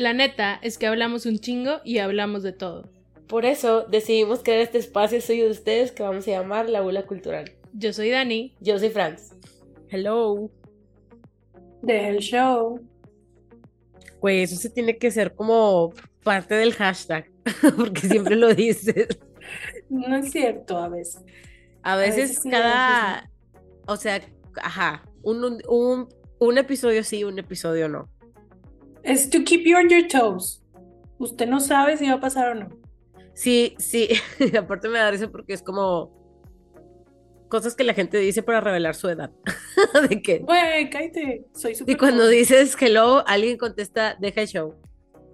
La neta es que hablamos un chingo y hablamos de todo. Por eso decidimos crear este espacio suyo de ustedes que vamos a llamar La Bula Cultural. Yo soy Dani. Yo soy Franz. Hello. Del show. Güey, eso se tiene que ser como parte del hashtag, porque siempre lo dices. No es cierto, a veces. A veces, veces sí, a cada, o sea, ajá, un, un, un, un episodio sí, un episodio no. Es to keep you on your toes. Usted no sabe si va a pasar o no. Sí, sí, aparte me da risa porque es como cosas que la gente dice para revelar su edad. de que, Güey, cállate. Soy súper. y cuando dices hello, alguien contesta, deja el show.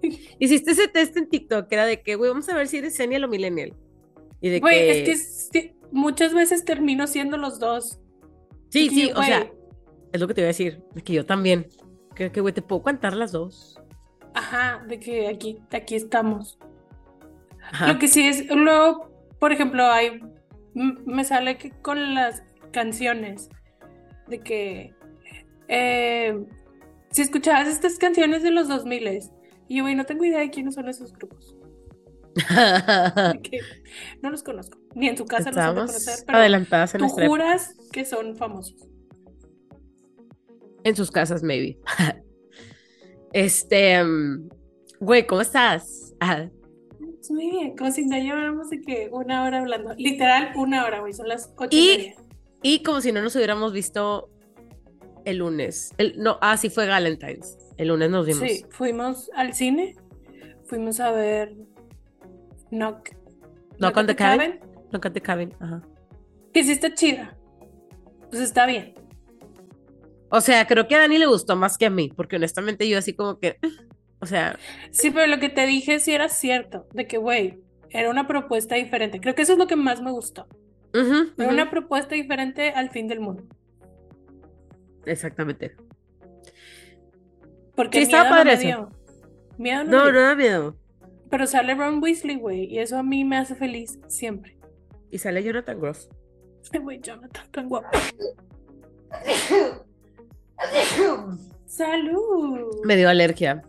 Hiciste ese test en TikTok, que era de que, güey, vamos a ver si eres senial o millennial. Y de Güey, que, es que muchas veces termino siendo los dos. sí, que, sí, o sea, es lo que te iba a decir, de que yo también. Creo que, güey, te puedo cantar las dos. Ajá, de que aquí, aquí estamos. Ajá. Lo que sí es, luego, por ejemplo, hay, me sale que con las canciones, de que eh, si escuchabas estas canciones de los 2000 y yo, güey, no tengo idea de quiénes son esos grupos, que no los conozco, ni en su casa los Estamos conocer, pero adelantadas en tú juras que son famosos. En sus casas, maybe. este, mm, güey, ¿cómo estás? Ah, Pues Muy bien, como si ya lleváramos de que una hora hablando, literal una hora, güey, son las ocho Y- y media. y como si no nos hubiéramos visto el lunes. El, no, ah, sí fue Valentine's. El lunes nos vimos. Sí, fuimos al cine, fuimos a ver Knock, Knock at on the cabin. No cante cabin. Ajá. que sí está chida. Pues está bien. O sea, creo que a Dani le gustó más que a mí, porque honestamente yo así como que, o sea, Sí, pero lo que te dije sí era cierto, de que, güey, era una propuesta diferente. Creo que eso es lo que más me gustó. ujú, Era una propuesta diferente al fin del mundo. exactamente. Porque Sí, estaba miedo no padre me dio. Miedo no, No, me no da miedo. Pero sale Ron Weasley, güey, y eso a mí me hace feliz siempre. Y sale Jonathan Groff. Ay, güey, Jonathan, tan guapo. ¡Salud! Me dio alergia.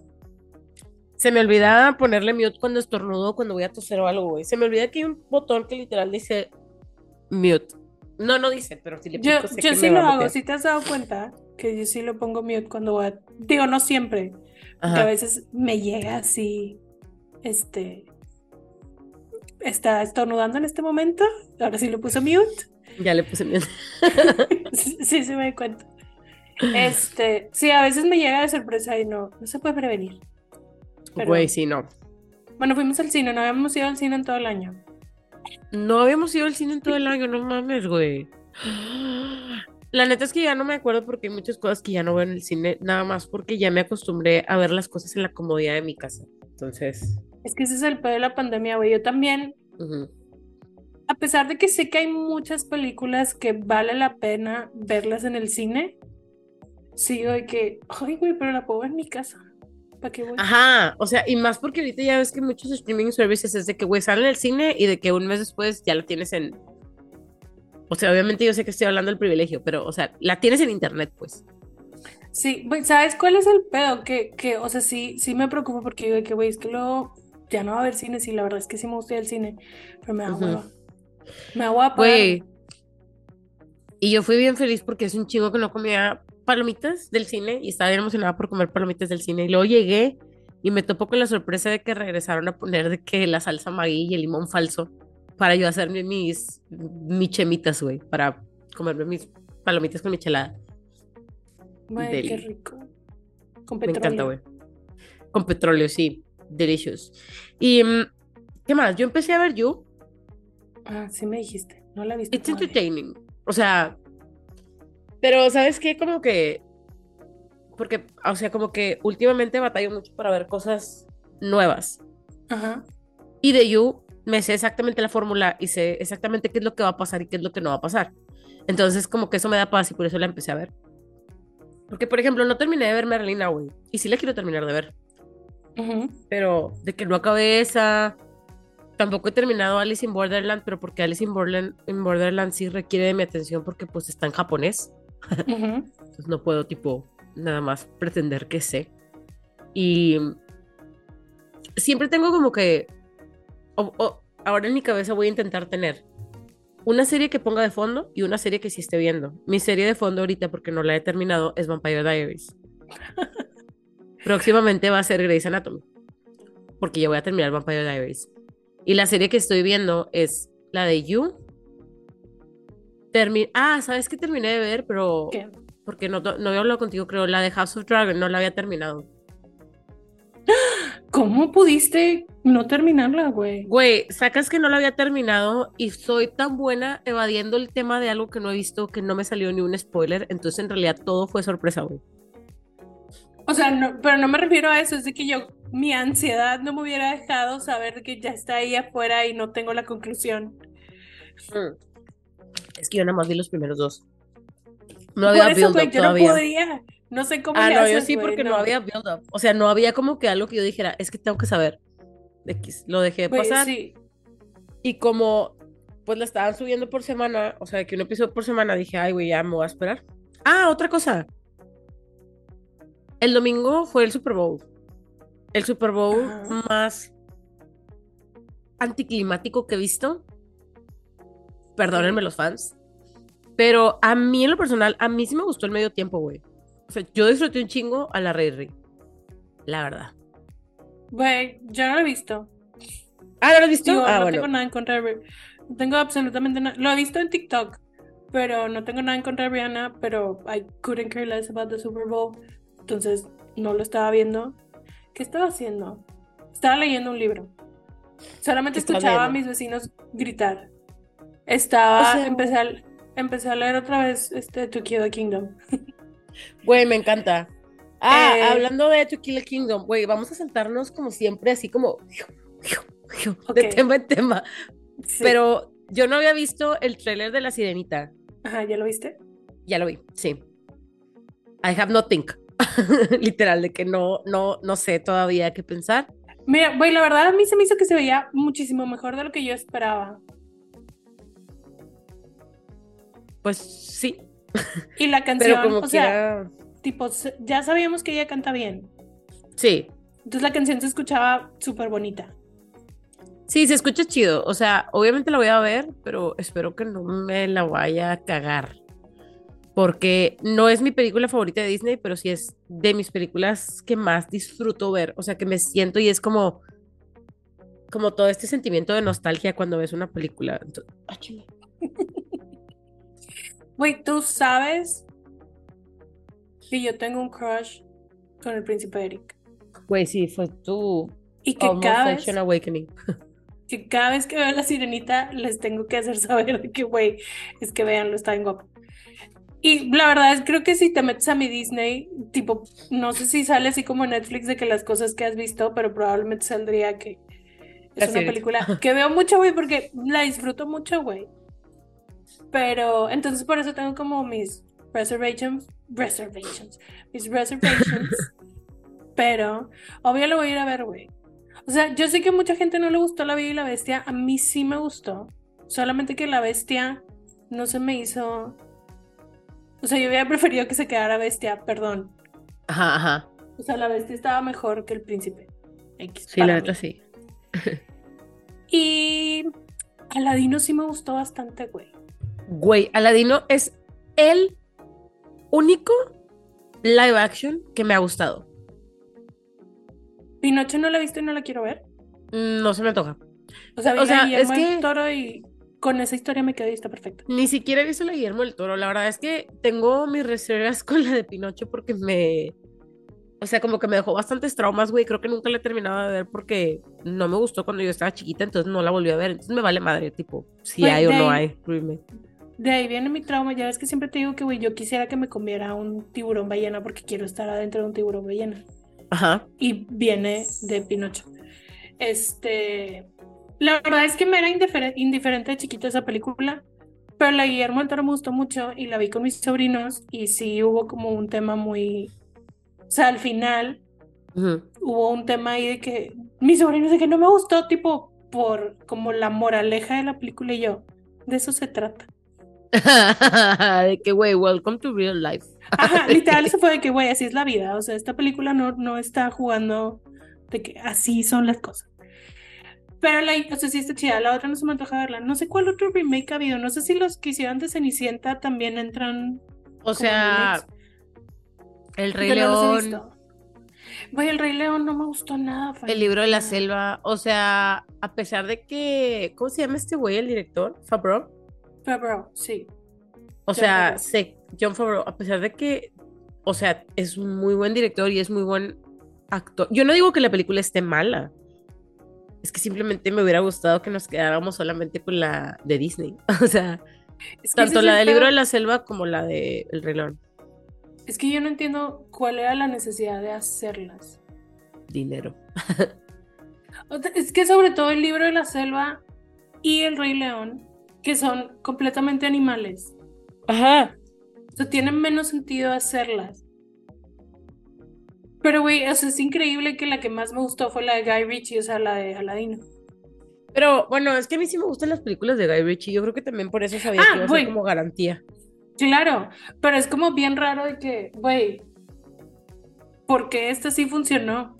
Se me olvida ponerle mute cuando estornudo, cuando voy a toser o algo, güey. Se me olvida que hay un botón que literal dice mute. No, no dice, pero si le Yo, sé yo que sí me lo va a hago, si te has dado cuenta que yo sí lo pongo mute cuando voy a... Digo, no siempre, que a veces me llega así, este... Está estornudando en este momento, ahora sí lo puse mute, Ya le puse mute. sí, sí se me da cuenta. Este, sí, a veces me llega de sorpresa y no, no se puede prevenir. Güey, sí, no. Bueno, fuimos al cine, no habíamos ido al cine en todo el año. No habíamos ido al cine en todo el año, no mames, güey. La neta es que ya no me acuerdo porque hay muchas cosas que ya no veo en el cine, nada más porque ya me acostumbré a ver las cosas en la comodidad de mi casa. Entonces, Es que ese es el pedo de la pandemia, güey. Yo también, a pesar de que sé que hay muchas películas que vale la pena verlas en el cine, sigo de que, ay, güey, pero la puedo ver en mi casa. ¿Para qué voy? Ajá, o sea, y más porque ahorita ya ves que muchos streaming services es de que, güey, salen en el cine y de que un mes después ya la tienes en... O sea, obviamente yo sé que estoy hablando del privilegio, pero, o sea, la tienes en internet, pues. Sí, güey, ¿sabes cuál es el pedo? Que, que, o sea, sí, sí me preocupa porque digo de que, güey, es que luego ya no va a haber cine, sí, la verdad es que sí me gusta al cine, pero me da hueva. Me da pagar. Güey. Y yo fui bien feliz porque es un chingo que no comía palomitas del cine y estaba bien emocionada por comer palomitas del cine. Y luego llegué y me topó con la sorpresa de que regresaron a poner de que la salsa Maggi y el limón falso para yo hacerme mis michemitas, güey, para comerme mis palomitas con michelada. Güey, qué rico. Con Me encanta, petróleo. güey. Con petróleo, sí. Delicious. Y, mm, ¿qué más? Yo empecé a ver You. Ah, sí me dijiste. No la viste It's entertaining. O sea, pero ¿sabes qué? Como que, porque, o sea, como que últimamente batallo mucho para ver cosas nuevas. Ajá. Y de You me sé exactamente la fórmula y sé exactamente qué es lo que va a pasar y qué es lo que no va a pasar. Entonces, como que eso me da paz y por eso la empecé a ver. Porque, por ejemplo, no terminé de ver Merlina, güey. Y sí la quiero terminar de ver. Ujú. Pero de que no acabé esa. Tampoco he terminado Alice in Borderland, pero porque Alice in Borderland, in Borderland sí requiere de mi atención porque pues está en japonés. Entonces no puedo tipo nada más pretender que sé. Y siempre tengo como que, ahora en mi cabeza voy a intentar tener una serie que ponga de fondo y una serie que sí esté viendo. Mi serie de fondo ahorita, porque no la he terminado, es Vampire Diaries. Próximamente va a ser Grey's Anatomy, porque ya voy a terminar Vampire Diaries. Y la serie que estoy viendo es la de You. Termi ah, ¿sabes qué terminé de ver? Pero ¿Qué? porque no, no había hablado contigo, creo, la de House of Dragon, no la había terminado. ¿Cómo pudiste no terminarla, güey? Güey, sacas que no la había terminado y soy tan buena evadiendo el tema de algo que no he visto que no me salió ni un spoiler, entonces en realidad todo fue sorpresa, güey. O sea, no, pero no me refiero a eso, es de que yo, mi ansiedad no me hubiera dejado saber que ya está ahí afuera y no tengo la conclusión. Es que yo nada más vi los primeros dos. No había eso, build güey, up yo no todavía. podría. No sé cómo ah, le no, haces, yo sí porque no. había build up. O sea, no había como que algo que yo dijera, es que tengo que saber. X, lo dejé de pasar. sí. Y como pues la estaban subiendo por semana, o sea, que un episodio por semana, dije, ay, güey, ya me voy a esperar. Ah, otra cosa. El domingo fue el Super Bowl. El Super Bowl más anticlimático que he visto. Perdónenme los fans. Pero a mí en lo personal, a mí sí me gustó el medio tiempo, güey. O sea, yo disfruté un chingo a la Rey Rey. La verdad. Güey, yo no lo he visto. Ah, ¿no lo has visto? Digo, ah, no bueno. tengo nada en contra de Rihanna. No tengo absolutamente nada. Lo he visto en TikTok, pero no tengo nada en contra de Rihanna, pero I couldn't care less about the Super Bowl. Entonces no lo estaba viendo. ¿Qué estaba haciendo? Estaba leyendo un libro. Solamente ¿Qué estabas escuchaba a mis vecinos gritar. Estaba, O sea- empecé, a, empecé a leer otra vez este To Kill the Kingdom. Güey, me encanta. Ah, Eh, hablando de To Kill a Kingdom, güey, vamos a sentarnos como siempre, así como de tema en tema. Sí. Pero yo no había visto el tráiler de La Sirenita. Ajá, ¿ya lo viste? Ya lo vi, sí. I have nothing. Literal, de que no, no, no sé todavía qué pensar. Mira, güey, la verdad a mí se me hizo que se veía muchísimo mejor de lo que yo esperaba. Pues sí, Y la canción, pero como o sea, quiera. tipo, se- ya sabíamos que ella canta bien. Sí, Entonces la canción se escuchaba súper bonita. sí, se escucha chido. O sea, obviamente la voy a ver, pero espero que no me la vaya a cagar. Porque no es mi película favorita de Disney, pero sí es de mis películas que más disfruto ver. O sea, que me siento y es como, como todo este sentimiento de nostalgia cuando ves una película. Entonces, Güey, tú sabes que yo tengo un crush con el príncipe Eric. Güey, sí, fue tu Y que cada vez, Awakening. que cada vez que veo a la sirenita les tengo que hacer saber que, güey, es que veanlo, está bien guapo. Y la verdad es, creo que si te metes a mi Disney, tipo, no sé si sale así como Netflix de que las cosas que has visto, pero probablemente saldría que La es una Sirenita. película que veo mucho, güey, porque la disfruto mucho, güey. Pero entonces por eso tengo como mis reservations, reservations, mis reservations. pero obvio lo voy a ir a ver, güey. O sea, yo sé que a mucha gente no le gustó La Bella y la Bestia, a mí sí me gustó. Solamente que La Bestia no se me hizo. O sea, yo hubiera preferido que se quedara Bestia, perdón. Ajá, ajá. O sea, La Bestia estaba mejor que el Príncipe. X, Sí, la neta sí. Y Aladino sí me gustó bastante, güey. Güey, Aladino es el único live action que me ha gustado. Pinocho no la he visto y no la quiero ver. No se me antoja. O sea, O sea, Guillermo es del que- Toro y con esa historia me quedé está perfecto. Ni siquiera he visto la Guillermo del Toro. La verdad es que tengo mis reservas con la de Pinocho porque me. O sea, como que me dejó bastantes traumas, güey. Creo que nunca la he terminado de ver porque no me gustó cuando yo estaba chiquita, entonces no la volví a ver. Entonces me vale madre, tipo, si Güey, hay o no hay. Ruime. De ahí viene mi trauma. Ya ves que siempre te digo que, güey, yo quisiera que me comiera un tiburón ballena porque quiero estar adentro de un tiburón ballena. Ajá. Y viene de Pinocho. Este. La verdad es que me era indifer- indiferente de chiquita esa película. Pero la Guillermo del Toro me gustó mucho y la vi con mis sobrinos. Y sí hubo como un tema muy. O sea, al final hubo un tema ahí de que mis sobrinos de que no me gustó, tipo, por como la moraleja de la película y yo. De eso se trata. de que, güey, welcome to real life. Ajá, literal, eso fue de que, güey, así es la vida. O sea, esta película no, no está jugando de que así son las cosas. Pero la, o sea, sí está chida, la otra no se me antoja verla. No sé cuál otro remake ha habido, no sé si los que hicieron de Cenicienta también entran. O sea, El Rey no León. Güey, el Rey León no me gustó nada. El libro de la selva, o sea, a pesar de que, ¿cómo se llama este güey, el director? Favreau. Favreau, sí. O sea, sé, John Favreau, a pesar de que, o sea, es un muy buen director y es muy buen actor. Yo no digo que la película esté mala. Es que simplemente me hubiera gustado que nos quedáramos solamente con la de Disney. O sea, Es que ese tanto la el del libro de la selva como la de El Rey León. Es que yo no entiendo cuál era la necesidad de hacerlas. Dinero. Es que sobre todo el libro de la selva y el Rey León, que son completamente animales. Ajá. O sea, tienen menos sentido hacerlas. Pero, güey, o sea, es increíble que la que más me gustó fue la de Guy Ritchie, o sea, la de Aladino. Pero bueno, es que a mí sí me gustan las películas de Guy Ritchie. Yo creo que también por eso sabía Ah, que iba a güey. ser como garantía. Claro, pero es como bien raro de que, güey, porque esta sí funcionó?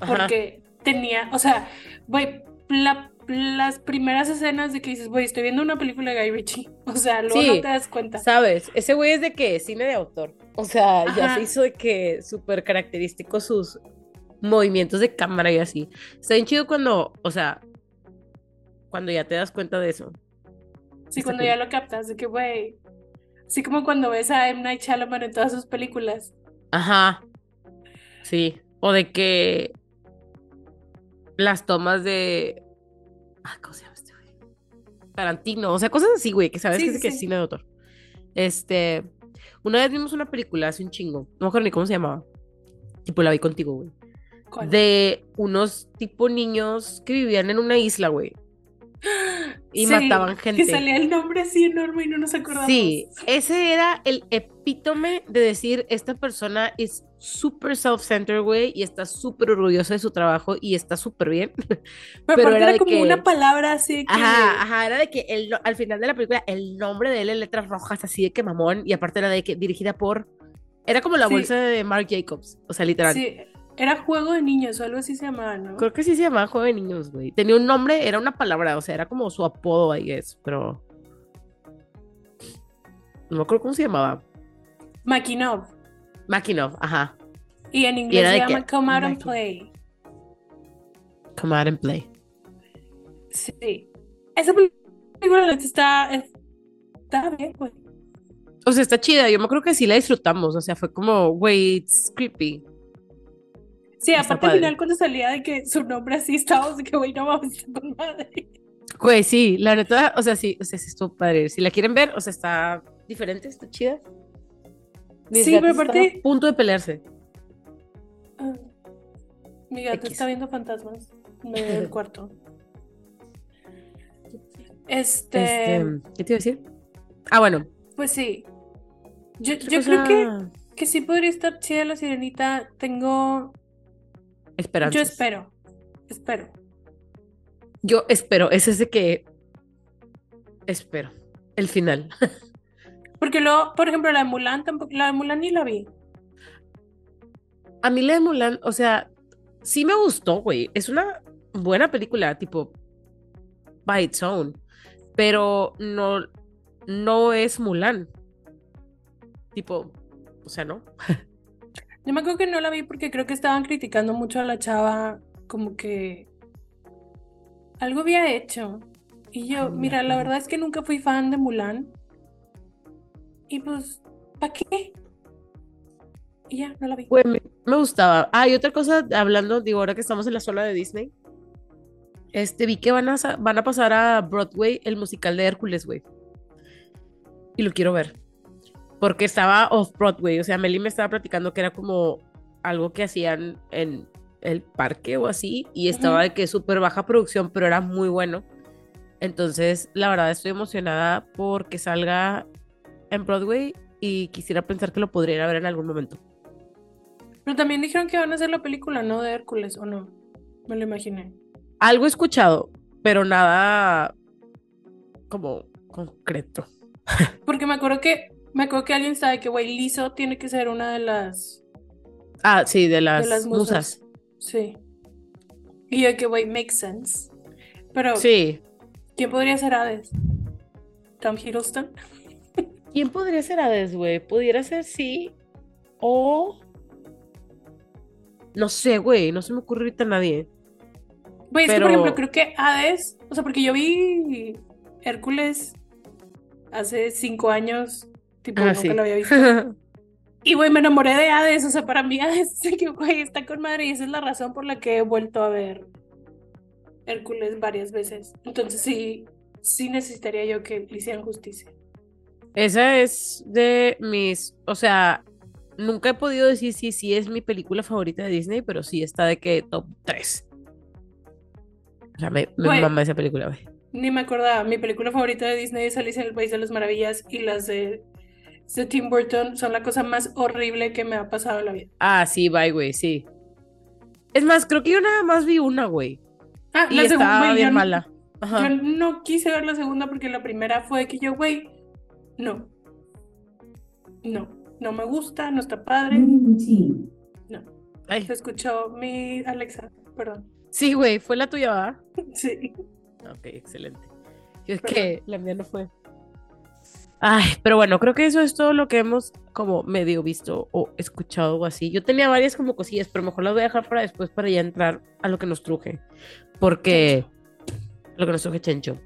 Ajá. Porque tenía, o sea, güey, la- las primeras escenas de que dices, güey, estoy viendo una película de Guy Ritchie. O sea, luego Sí. no te das cuenta. ¿Sabes? Ese güey es de que cine de autor. O sea, ya se hizo de que súper característico sus movimientos de cámara y así. Está bien chido cuando, o sea, cuando ya te das cuenta de eso. Sí, Está cuando cool. ya lo captas, de que, güey, así como cuando ves a M. Night Shyamalan en todas sus películas. Ajá. Sí. O de que las tomas de. Ah, ¿cómo se llama este güey? Tarantino. O sea, cosas así, güey, que sabes Sí, que es sí, que sí. es cine de autor. Este. Una vez vimos una película hace un chingo. No me acuerdo ni cómo se llamaba. Tipo, la vi contigo, güey. ¿Cuál? de unos tipo niños que vivían en una isla, güey. Y Sí, mataban gente. Que salía el nombre así enorme y no nos acordamos. Sí, ese era el epítome de decir, esta persona es súper self-centered, güey, y está súper orgullosa de su trabajo y está súper bien. Pero, pero era era de como que- una palabra así que. Ajá, ajá, era de que el, al final de la película el nombre de él en letras rojas, así de que mamón, y aparte era de que dirigida por... Era como la Sí. bolsa de Marc Jacobs, o sea, literal. Sí, era juego de niños o algo así se llamaba, ¿no? Creo que sí se llamaba Juego de Niños, güey. Tenía un nombre, era una palabra, o sea, era como su apodo, I guess, pero. No me acuerdo cómo se llamaba. Makinov. Makinov, ajá. Y en inglés se llama que- Come Out and Play. Come out and play. Sí. Esa película está. Está bien, güey. O sea, está chida. Yo me creo que sí la disfrutamos. O sea, fue como, güey, it's creepy. Sí, aparte al final cuando salía de que su nombre así estábamos de que, güey, no vamos, con madre. Güey, sí, la neta, o sea, sí, o sea, sí estuvo padre. Si la quieren ver, o sea, está diferente, está chida. Mis Sí, pero aparte- a punto de pelearse. Ah. Mi gato X. está viendo fantasmas en del cuarto. Este, Este, ¿qué te iba a decir? Ah, bueno. pues sí. Yo, yo creo que, cosa- que sí podría estar chida la sirenita. Tengo. Esperanzas. Yo espero. Espero. Yo espero, es ese que espero. El final. Porque luego, por ejemplo, la de Mulan tampoco. La de Mulan ni la vi. A mí la de Mulan, o sea, sí me gustó, güey. Es una buena película, tipo, by its own. Pero no, no es Mulan. Tipo, o sea, no. Yo me acuerdo que no la vi porque creo que estaban criticando mucho a la chava, como que algo había hecho. Y yo, mira, la verdad es que nunca fui fan de Mulan. Y pues, ¿para qué? Y ya, no la vi. Me, gustaba. Ah, y otra cosa, hablando, digo, ahora que estamos en la zona de Disney, este, vi que van a, van a pasar a Broadway el musical de Hércules, güey. Y lo quiero ver. Porque estaba off Broadway, o sea, Meli me estaba platicando que era como algo que hacían en el parque o así, y estaba de que súper baja producción, pero era muy bueno. Entonces, la verdad, estoy emocionada porque salga en Broadway y quisiera pensar que lo podría ir a ver en algún momento. Pero también dijeron que van a hacer la película, ¿no? De Hércules, ¿o no? Me lo imaginé. Algo escuchado, pero nada como concreto. Porque me acuerdo que, me acuerdo que alguien sabe que, güey, Lizzo tiene que ser una de las, Ah, sí, de las, de las musas. musas. Sí. Y yo que, güey, makes sense. Pero, Sí. ¿quién podría ser Hades? ¿Tom Hiddleston? ¿Quién podría ser Hades, güey? Pudiera ser sí. O. No sé, güey. No se me ocurre ahorita nadie. Güey, es que, Pero- por ejemplo, creo que Hades, o sea, porque yo vi Hércules hace cinco años, tipo, Ah, nunca sí. lo había visto. Y, güey, me enamoré de Hades, o sea, para mí Hades, que, güey, está con madre y esa es la razón por la que he vuelto a ver Hércules varias veces. Entonces sí, sí necesitaría yo que le hicieran justicia. Esa es de mis. O sea, nunca he podido decir si sí es mi película favorita de Disney, pero sí está de que top 3. O sea, me, me mama esa película, güey. Ni me acordaba, mi película favorita de Disney es Alicia en el País de las Maravillas y las de, de Tim Burton son la cosa más horrible que me ha pasado en la vida. Ah, sí, bye, güey, sí. Es más, creo que yo nada más vi una, güey. Ah, Y la segunda, bien yo no- mala. Ajá. Yo no quise ver la segunda porque la primera fue que yo, güey, no. No, no me gusta, no está padre. No. Ay, Se escuchó mi Alexa, perdón. sí, güey, fue la tuya, ¿verdad? Sí. Ok, excelente. Yo es que la mía no fue. Ay, pero bueno, creo que eso es todo lo que hemos como medio visto o escuchado o así. Yo tenía varias como cosillas, pero mejor las voy a dejar para después para ya entrar a lo que nos truje. Porque lo que nos truje Chencho.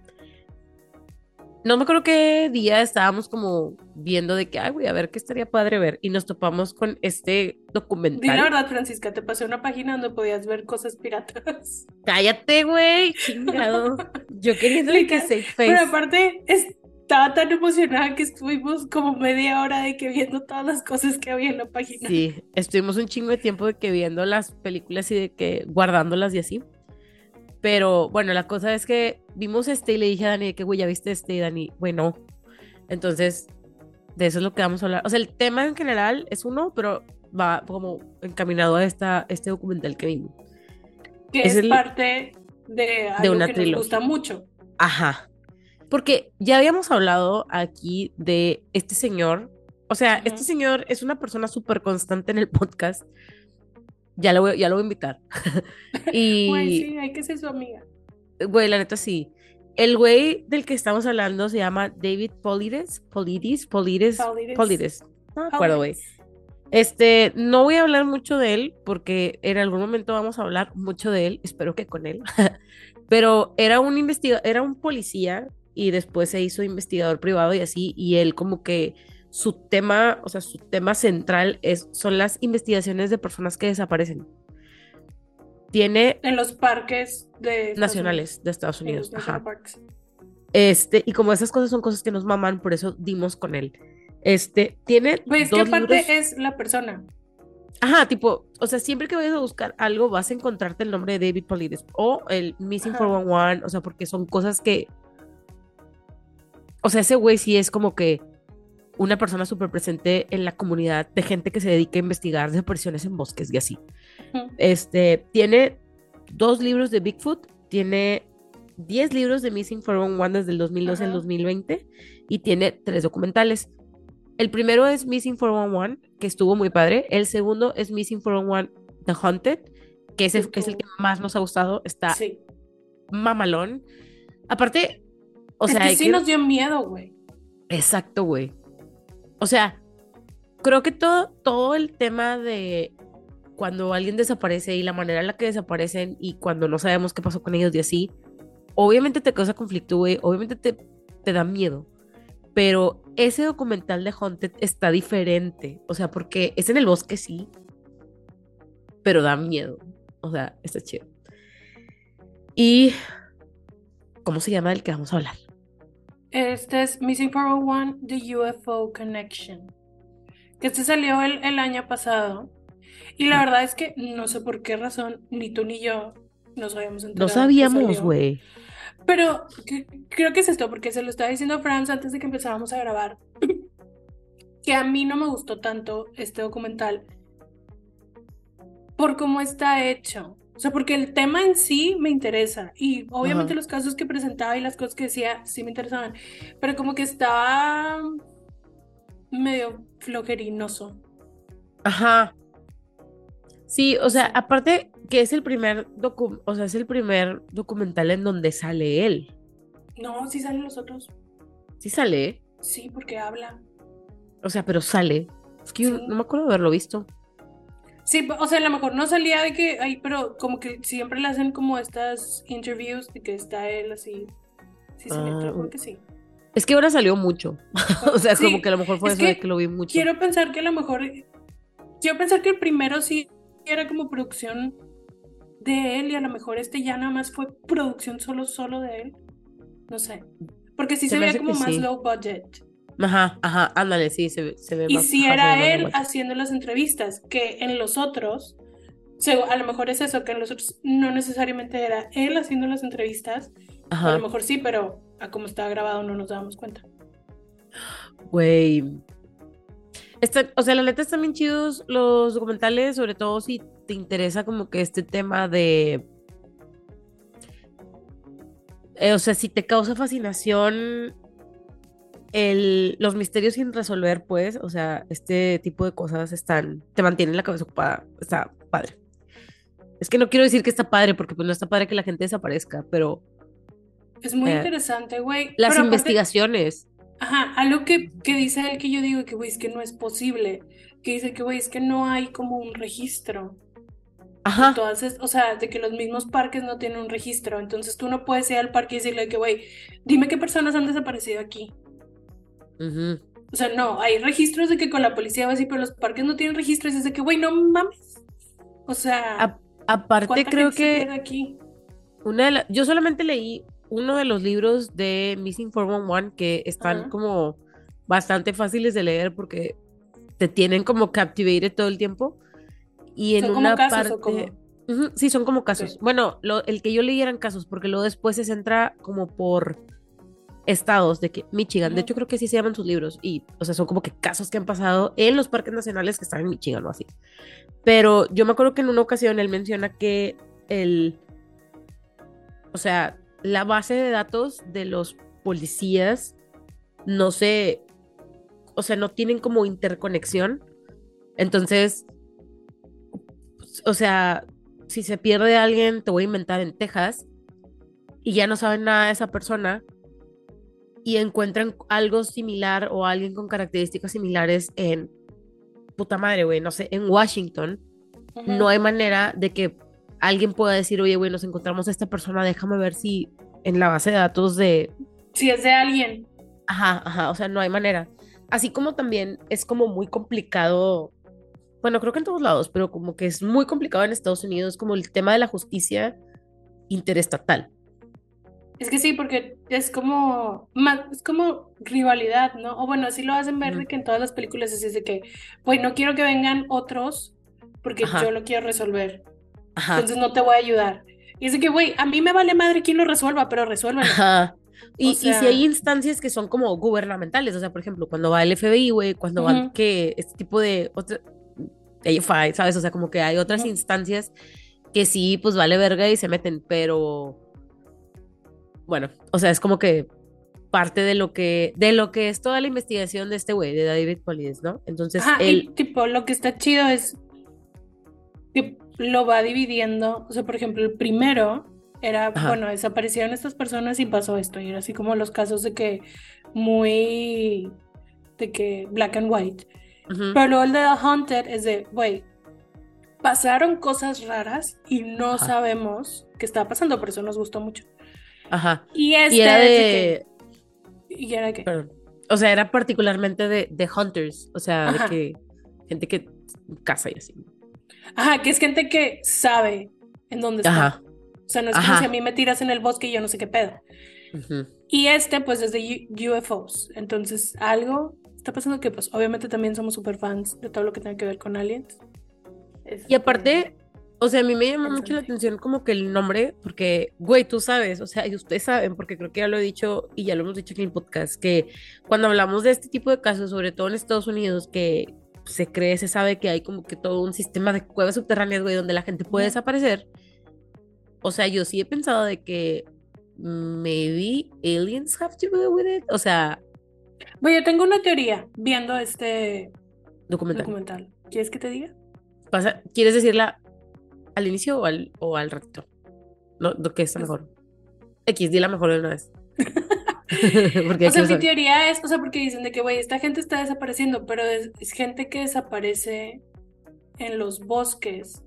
No me acuerdo qué día estábamos como viendo de que, ay, güey, a ver qué estaría padre ver. Y nos topamos con este documental. la verdad, Francisca, te pasé una página donde podías ver cosas piratas. Cállate, güey, chingado. Yo queriendo que safe Pero face. aparte, estaba tan emocionada que estuvimos como media hora de que viendo todas las cosas que había en la página. Sí, estuvimos un chingo de tiempo de que viendo las películas y de que guardándolas y así. Pero bueno, la cosa es que vimos este y le dije a Dani de que, güey, ya viste este y Dani, bueno. Entonces, de eso es lo que vamos a hablar. O sea, el tema en general es uno, pero va como encaminado a esta, este documental que vimos. Que Es es, el- parte de algo una que trilogía. nos gusta mucho. Ajá. Porque ya habíamos hablado aquí de este señor. O sea, este señor es una persona súper constante en el podcast. Ya lo voy, ya lo voy a invitar. y, Güey, sí, hay que ser su amiga. güey, la neta sí. El güey del que estamos hablando se llama David Polides. Polides, Polides, Paulides. Polides. No me acuerdo, güey. Este, no voy a hablar mucho de él porque en algún momento vamos a hablar mucho de él, espero que con él. Pero era un investiga era un policía y después se hizo investigador privado y así, y él como que su tema, o sea, su tema central es, son las investigaciones de personas que desaparecen. Tiene En los parques de nacionales de Estados Unidos. Ajá. Este, y como esas cosas son cosas que nos maman, por eso dimos con él. Este, tiene Güey, es que dos aparte libros- es la persona. Ajá, tipo, o sea, siempre que vayas a buscar algo vas a encontrarte el nombre de David Polides o el Missing Ajá. 411, o sea, porque son cosas que... O sea, ese güey sí es como que una persona súper presente en la comunidad de gente que se dedica a investigar desapariciones en bosques y así. Este, tiene dos libros de Bigfoot, tiene 10 libros de Missing 411 desde el 2012 al Ajá. 2020 y tiene tres documentales. El primero es Missing 411, que estuvo muy padre. El segundo es Missing 411 The Haunted, que es el, que es el que estuvo- más nos ha gustado. Está Sí. mamalón. Aparte, o es sea, que sí que- nos dio miedo, güey. Exacto, güey. O sea, creo que todo, todo el tema de cuando alguien desaparece y la manera en la que desaparecen y cuando no sabemos qué pasó con ellos y así, obviamente te causa conflicto, güey. Obviamente te, te da miedo. Pero ese documental de Haunted está diferente. O sea, porque es en el bosque, sí. Pero da miedo. O sea, está chido. Y. ¿Cómo se llama el que vamos a hablar? Este es Missing 401, The UFO Connection. Que este salió el, el año pasado. Y la verdad es que no sé por qué razón, ni tú ni yo nos habíamos enterado. No sabíamos, güey. Pero que- creo que es esto, porque se lo estaba diciendo Franz antes de que empezáramos a grabar. Que a mí no me gustó tanto este documental por cómo está hecho. O sea, porque el tema en sí me interesa. Y obviamente Ajá. los casos que presentaba y las cosas que decía sí me interesaban. Pero como que estaba medio flojerinoso. Ajá. Sí, o sea, aparte, que es el primer docu, o sea, es el primer documental en donde sale él. No, sí salen los otros. Sí sale, Sí, porque habla. o sea, pero sale. Es que yo no me acuerdo de haberlo visto. Sí, o sea, a lo mejor no salía de que, ay, pero como que siempre le hacen como estas interviews de que está él así. Sí, salía, Ah, que sí. Es que ahora salió mucho. o sea, Sí, como que a lo mejor fue es eso de que que lo vi mucho. Quiero pensar que a lo mejor. Quiero pensar que el primero sí era como producción de él y a lo mejor este ya nada más fue producción solo, solo de él. No sé. Porque sí Se se, veía como que más sí. low budget. Ajá, ajá, ándale, sí, se, ve- se ve Y más. si ajá, era él haciendo las entrevistas, que en los otros, a lo mejor es eso, que en los otros no necesariamente era él haciendo las entrevistas. A lo mejor sí, pero a como estaba grabado no nos dábamos cuenta. güey. Está- o sea, la neta están bien chidos los documentales, sobre todo si te interesa como que este tema de... eh, o sea, si te causa fascinación el, los misterios sin resolver, pues, o sea, este tipo de cosas están, te mantienen la cabeza ocupada, está padre. Es que no quiero decir que está padre, porque pues no está padre que la gente desaparezca, pero Es muy Eh, interesante, güey. las Pero aparte- investigaciones, Ajá, algo que, que dice él que yo digo que, güey, es que no es posible. Que dice que, güey, es que no hay como un registro. ajá, Entonces, o sea, de que los mismos parques no tienen un registro. Entonces tú no puedes ir al parque y decirle que, güey, dime qué personas han desaparecido aquí. O sea, no, hay registros de que con la policía va a decir, pero los parques no tienen registros. Es de que, güey, no mames. O sea, A- aparte ¿cuánta creo que aquí? Una de la- yo solamente leí uno de los libros de Missing 411 que están como bastante fáciles de leer porque te tienen como captivated todo el tiempo. Y en ¿Son como una casos parte. o sí, son como casos. Bueno, lo- el que yo leí eran casos, porque luego después se centra como por estados de que Michigan, de hecho creo que así se llaman sus libros, y o sea, son como que casos que han pasado en los parques nacionales que están en Michigan o así. Pero yo me acuerdo que en una ocasión él menciona que el, o sea, la base de datos de los policías no se, o sea, no tienen como interconexión. Entonces, o sea, si se pierde alguien, te voy a inventar en Texas, y ya no saben nada de esa persona, y encuentran algo similar o alguien con características similares en, puta madre, güey, no sé, en Washington, no hay manera de que alguien pueda decir, oye, güey, nos encontramos a esta persona, déjame ver si en la base de datos de... Si es de alguien. Ajá, ajá, o sea, no hay manera. Así como también es como muy complicado, bueno, creo que en todos lados, pero como que es muy complicado en Estados Unidos, como el tema de la justicia interestatal. Es que sí, porque es como, es como rivalidad, ¿no? O bueno, así lo hacen ver de que en todas las películas es de que, güey, no quiero que vengan otros porque Ajá. yo lo quiero resolver. Ajá. Entonces no te voy a ayudar. Y es de que, güey, a mí me vale madre quién lo resuelva, pero resuélvelo. Ajá. Y, O y si sea- hay instancias que son como gubernamentales, o sea, por ejemplo, cuando va el FBI, güey, cuando van Ujú. que este tipo de otra, ¿sabes? O sea, como que hay otras Ujú. instancias que sí, pues vale verga y se meten, pero bueno, o sea, es como que parte de lo que, de lo que es toda la investigación de este güey, de David Polides, ¿no? Entonces, Ajá, él, y tipo, lo que está chido es que lo va dividiendo. O sea, por ejemplo, el primero era, Ajá. bueno, desaparecieron estas personas y pasó esto. Y era así como los casos de que muy, de que black and white. Pero luego el de The Haunted es de, güey, pasaron cosas raras y no Ajá. sabemos qué estaba pasando, por eso nos gustó mucho. Ajá, Y este y era de, que- y era que, perdón, o sea, era particularmente de, de hunters, o sea, Ajá. de que gente que caza y así. ajá, que es gente que sabe en dónde está. Ajá. O sea, no es como Ajá. si a mí me tiras en el bosque y yo no sé qué pedo. ujú. Y este, pues, es de UFOs. Entonces, algo está pasando que, pues, obviamente también somos super fans de todo lo que tenga que ver con aliens. Y Este, aparte, o sea, a mí me llama mucho la atención como que el nombre, porque, güey, tú sabes, o sea, y ustedes saben, porque creo que ya lo he dicho y ya lo hemos dicho aquí en el podcast, que cuando hablamos de este tipo de casos, sobre todo en Estados Unidos, que se cree, se sabe que hay como que todo un sistema de cuevas subterráneas, güey, donde la gente puede desaparecer. O sea, yo sí he pensado de que maybe aliens have to do with it, o sea, Bueno, yo tengo una teoría viendo este documental. documental. ¿Quieres que te diga? Pasa- ¿Quieres decirla al inicio o al, o al ratito? No, ¿lo ¿qué está mejor? X, di la mejor de una vez. O sea, mi teoría es, o sea, porque dicen de que, güey, esta gente está desapareciendo, pero es, es gente que desaparece en los bosques.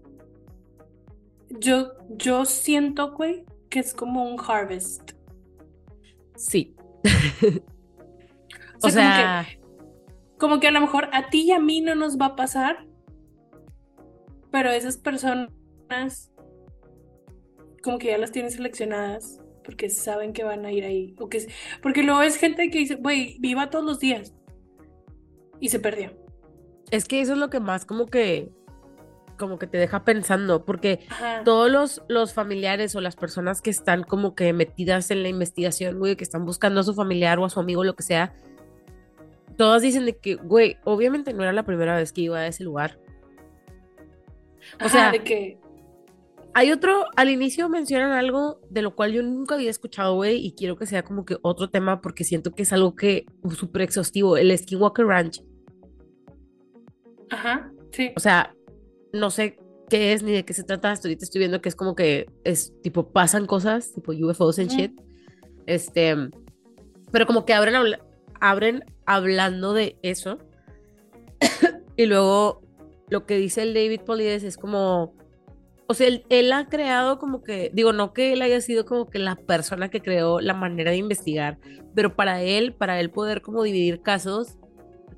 Yo, yo siento, güey, que es como un harvest. Sí. O o sea, como que- sea, Como que a lo mejor a ti y a mí no nos va a pasar, pero esas personas como que ya las tienen seleccionadas porque saben que van a ir ahí. O que, porque luego es gente que dice, güey, viva todos los días. Y se perdió. es que eso es lo que más como que, como que te deja pensando, porque Ajá. todos los, los familiares o las personas que están como que metidas en la investigación, güey, que están buscando a su familiar o a su amigo, lo que sea, todas dicen de que, güey, obviamente no era la primera vez que iba a ese lugar. O Ajá, sea, de que, Hay otro, al inicio mencionan algo de lo cual yo nunca había escuchado, güey, y quiero que sea como que otro tema porque siento que es algo que uh, súper exhaustivo, el Skinwalker Ranch. ajá, sí. O sea, no sé qué es ni de qué se trata, hasta ahorita estoy viendo que es como que es tipo pasan cosas, tipo UFOs and Ujú. shit. Este, pero como que abren, habla- abren hablando de eso. y luego lo que dice el David Polides es como, o sea, él, él ha creado como que, digo, no que él haya sido como que la persona que creó la manera de investigar, pero para él, para él poder como dividir casos,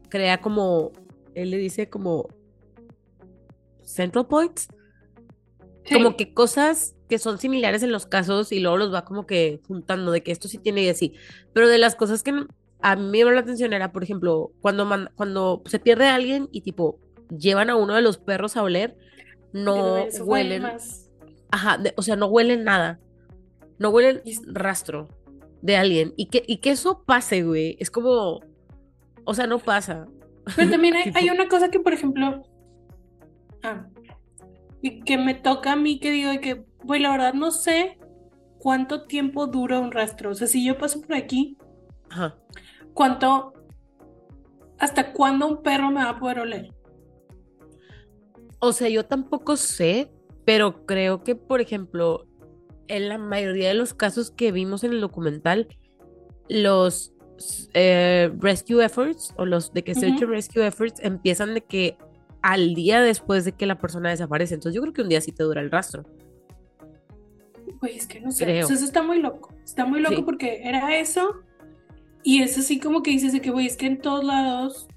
crea como, él le dice como central points, Sí. como que cosas que son similares en los casos y luego los va como que juntando de que esto sí tiene y así. Pero de las cosas que a mí me llamó la atención era, por ejemplo, cuando, cuando se pierde alguien y tipo llevan a uno de los perros a oler, no huelen, más- ajá, de- o sea, no huelen nada. No huelen rastro de alguien. Y que, y que eso pase, güey, es como, o sea, no pasa. Pero también hay, hay una cosa que, por ejemplo, ah, y que me toca a mí que digo de que, güey, la verdad no sé cuánto tiempo dura un rastro. O sea, si yo paso por aquí, Ajá. ¿cuánto, hasta cuándo un perro me va a poder oler? O sea, yo tampoco sé, pero creo que, por ejemplo, en la mayoría de los casos que vimos en el documental, los eh, rescue efforts o los de que search Ujú. and rescue efforts empiezan de que al día después de que la persona desaparece. Entonces yo creo que un día sí te dura el rastro. Güey, es que no sé. Creo. O sea, eso está muy loco. Está muy loco Sí. porque era eso. Y es así como que dices de que, güey, es que en todos lados,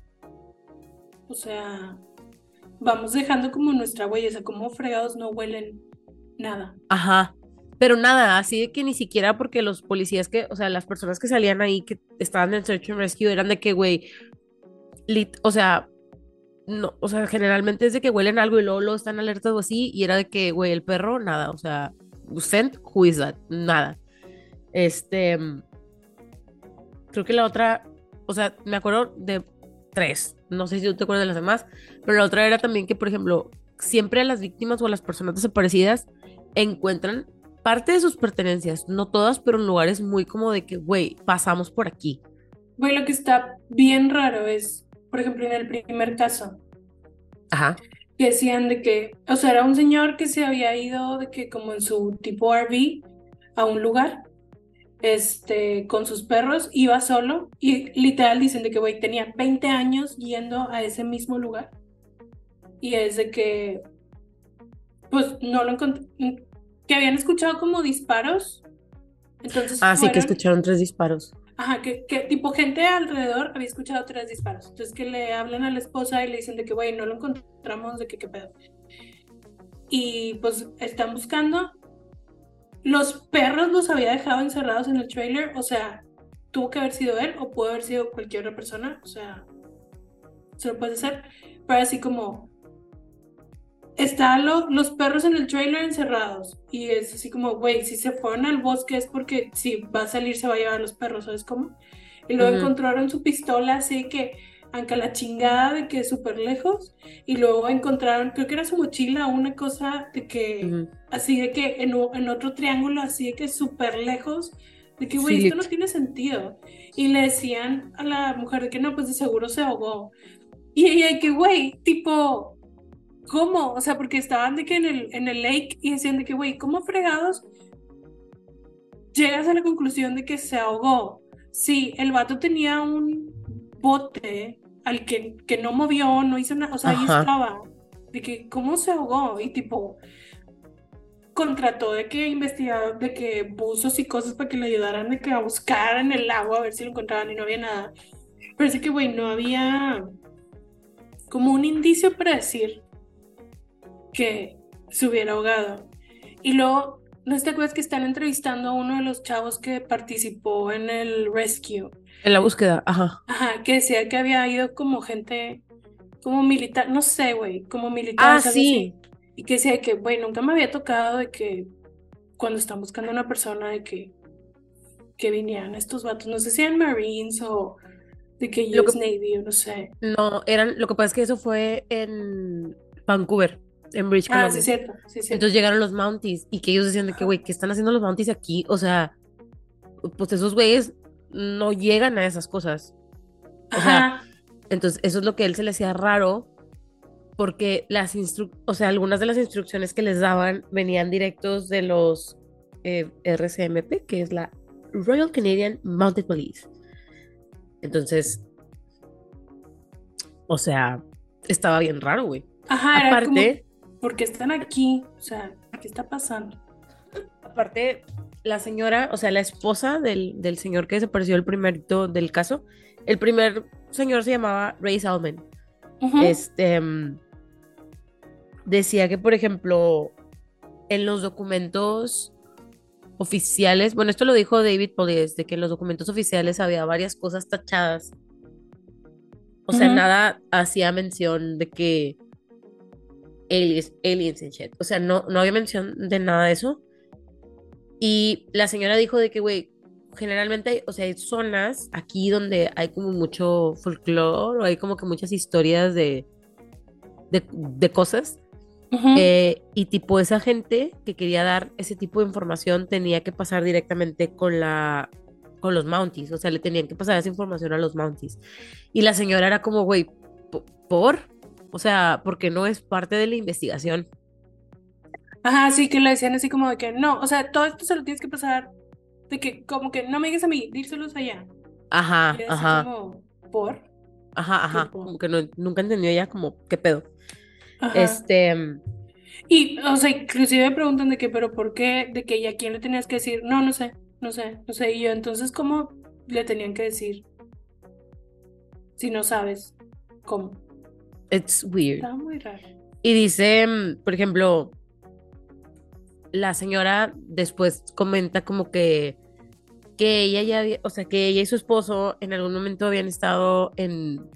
o sea, vamos dejando como nuestra huella. O sea, como fregados no huelen nada. Ajá. Pero nada, así de que ni siquiera porque los policías que, o sea, las personas que salían ahí que estaban en Search and Rescue eran de que, güey, lit- o sea, no, o sea, generalmente es de que huelen algo y luego, luego están alertas o así, y era de que, güey, el perro, nada, o sea, sent, who is that? Nada. Este, mm, creo que la otra, o sea, me acuerdo de tres, no sé si tú te acuerdas de las demás, pero la otra era también que, por ejemplo, siempre a las víctimas o a las personas desaparecidas encuentran parte de sus pertenencias, no todas, pero en lugares muy como de que, güey, pasamos por aquí. Güey, lo que está bien raro es, por ejemplo, en el primer caso, Ajá. que decían de que, o sea, era un señor que se había ido de que como en su tipo RV a un lugar, este, con sus perros, iba solo y literal dicen de que, güey, tenía 20 años yendo a ese mismo lugar y es de que, pues, no lo encontré, que habían escuchado como disparos, entonces Ah, sí, que escucharon tres disparos. Ajá, que, que tipo gente alrededor había escuchado tres disparos. Entonces que le hablan a la esposa y le dicen de que, güey, no lo encontramos, de que qué pedo. Y pues están buscando. Los perros los había dejado encerrados en el trailer, o sea, tuvo que haber sido él o pudo haber sido cualquier otra persona, o sea, se lo puedes hacer. Pero así como, están lo- los perros en el trailer encerrados y es así como, güey, si se fueron al bosque es porque si va a salir se va a llevar a los perros, ¿sabes cómo? Y luego encontraron su pistola así que, aunque la chingada de que súper lejos, y luego encontraron, creo que era su mochila, una cosa de que, Ujú. así de que en, en otro triángulo, así de que súper lejos, de que, güey, Sí, esto no tiene sentido. Y le decían a la mujer de que no, pues de seguro se ahogó. Y ella de que, güey, tipo, ¿cómo? O sea, porque estaban de que en el, en el lake y decían de que, güey, ¿cómo fregados llegas a la conclusión de que se ahogó? Sí, el vato tenía un bote al que, que no movió, no hizo nada, o sea, ahí estaba. De que, ¿cómo se ahogó? Y tipo, contrató de que investigar, de que buzos y cosas para que le ayudaran de que a buscar en el agua a ver si lo encontraban y no había nada. Parece que, güey, no había como un indicio para decir que se hubiera ahogado. Y luego, ¿no te acuerdas que están entrevistando a uno de los chavos que participó en el rescue? En la búsqueda, ajá. Ajá, que decía que había ido como gente, como militar, no sé, güey, como militar. Ah, sí. Y que decía que, güey, nunca me había tocado de que cuando están buscando a una persona de que, que vinieran estos vatos, no sé si eran Marines o de que US que- Navy o no sé. No, eran, lo que pasa es que eso fue en Vancouver, en British Ah, Columbia. sí, es cierto, sí, cierto. Entonces llegaron los Mounties y que ellos decían de que, güey, ¿qué están haciendo los Mounties aquí? O sea, pues esos güeyes no llegan a esas cosas. O sea, Ajá, entonces eso es lo que él se le hacía raro porque las instru o sea, algunas de las instrucciones que les daban venían directos de los eh, RCMP, que es la Royal Canadian Mounted Police. Entonces, o sea, estaba bien raro, güey. ajá, era como, Aparte, ¿por qué están aquí? O sea, ¿qué está pasando? aparte, la señora, o sea, la esposa del, del señor que desapareció el primerito del caso, el primer señor se llamaba Ray Salman. Este mm, decía que, por ejemplo, en los documentos oficiales, bueno, esto lo dijo David Polies, de que en los documentos oficiales había varias cosas tachadas. O sea, nada hacía mención de que aliens, aliens and shit. O sea, no, no había mención de nada de eso. Y la señora dijo de que, güey, generalmente, o sea, hay zonas aquí donde hay como mucho folclore o hay como que muchas historias de, de, de cosas. ujú. Eh, y tipo, esa gente que quería dar ese tipo de información tenía que pasar directamente con la con los Mounties, o sea, le tenían que pasar esa información a los Mounties. Y la señora era como, güey, po- ¿por? O sea, porque no es parte de la investigación. Ajá, sí, que le decían así como de que no, o sea, todo esto se lo tienes que pasar, de que como que no me digas a mí, díselos allá. Ajá, ajá, como, ¿por? ajá, ajá. tipo- Como que no- nunca entendió ella como, ¿qué pedo? Ajá. Este, Y, o sea, inclusive me preguntan de que, pero ¿por qué? De que, ¿y a quién le tenías que decir? No, no sé, no sé, no sé. Y yo, entonces, ¿cómo le tenían que decir? Si no sabes cómo. it's weird. Está muy raro. Y dice, mm, por ejemplo, la señora después comenta como que, que ella ya había, o sea, que ella y su esposo en algún momento habían estado en,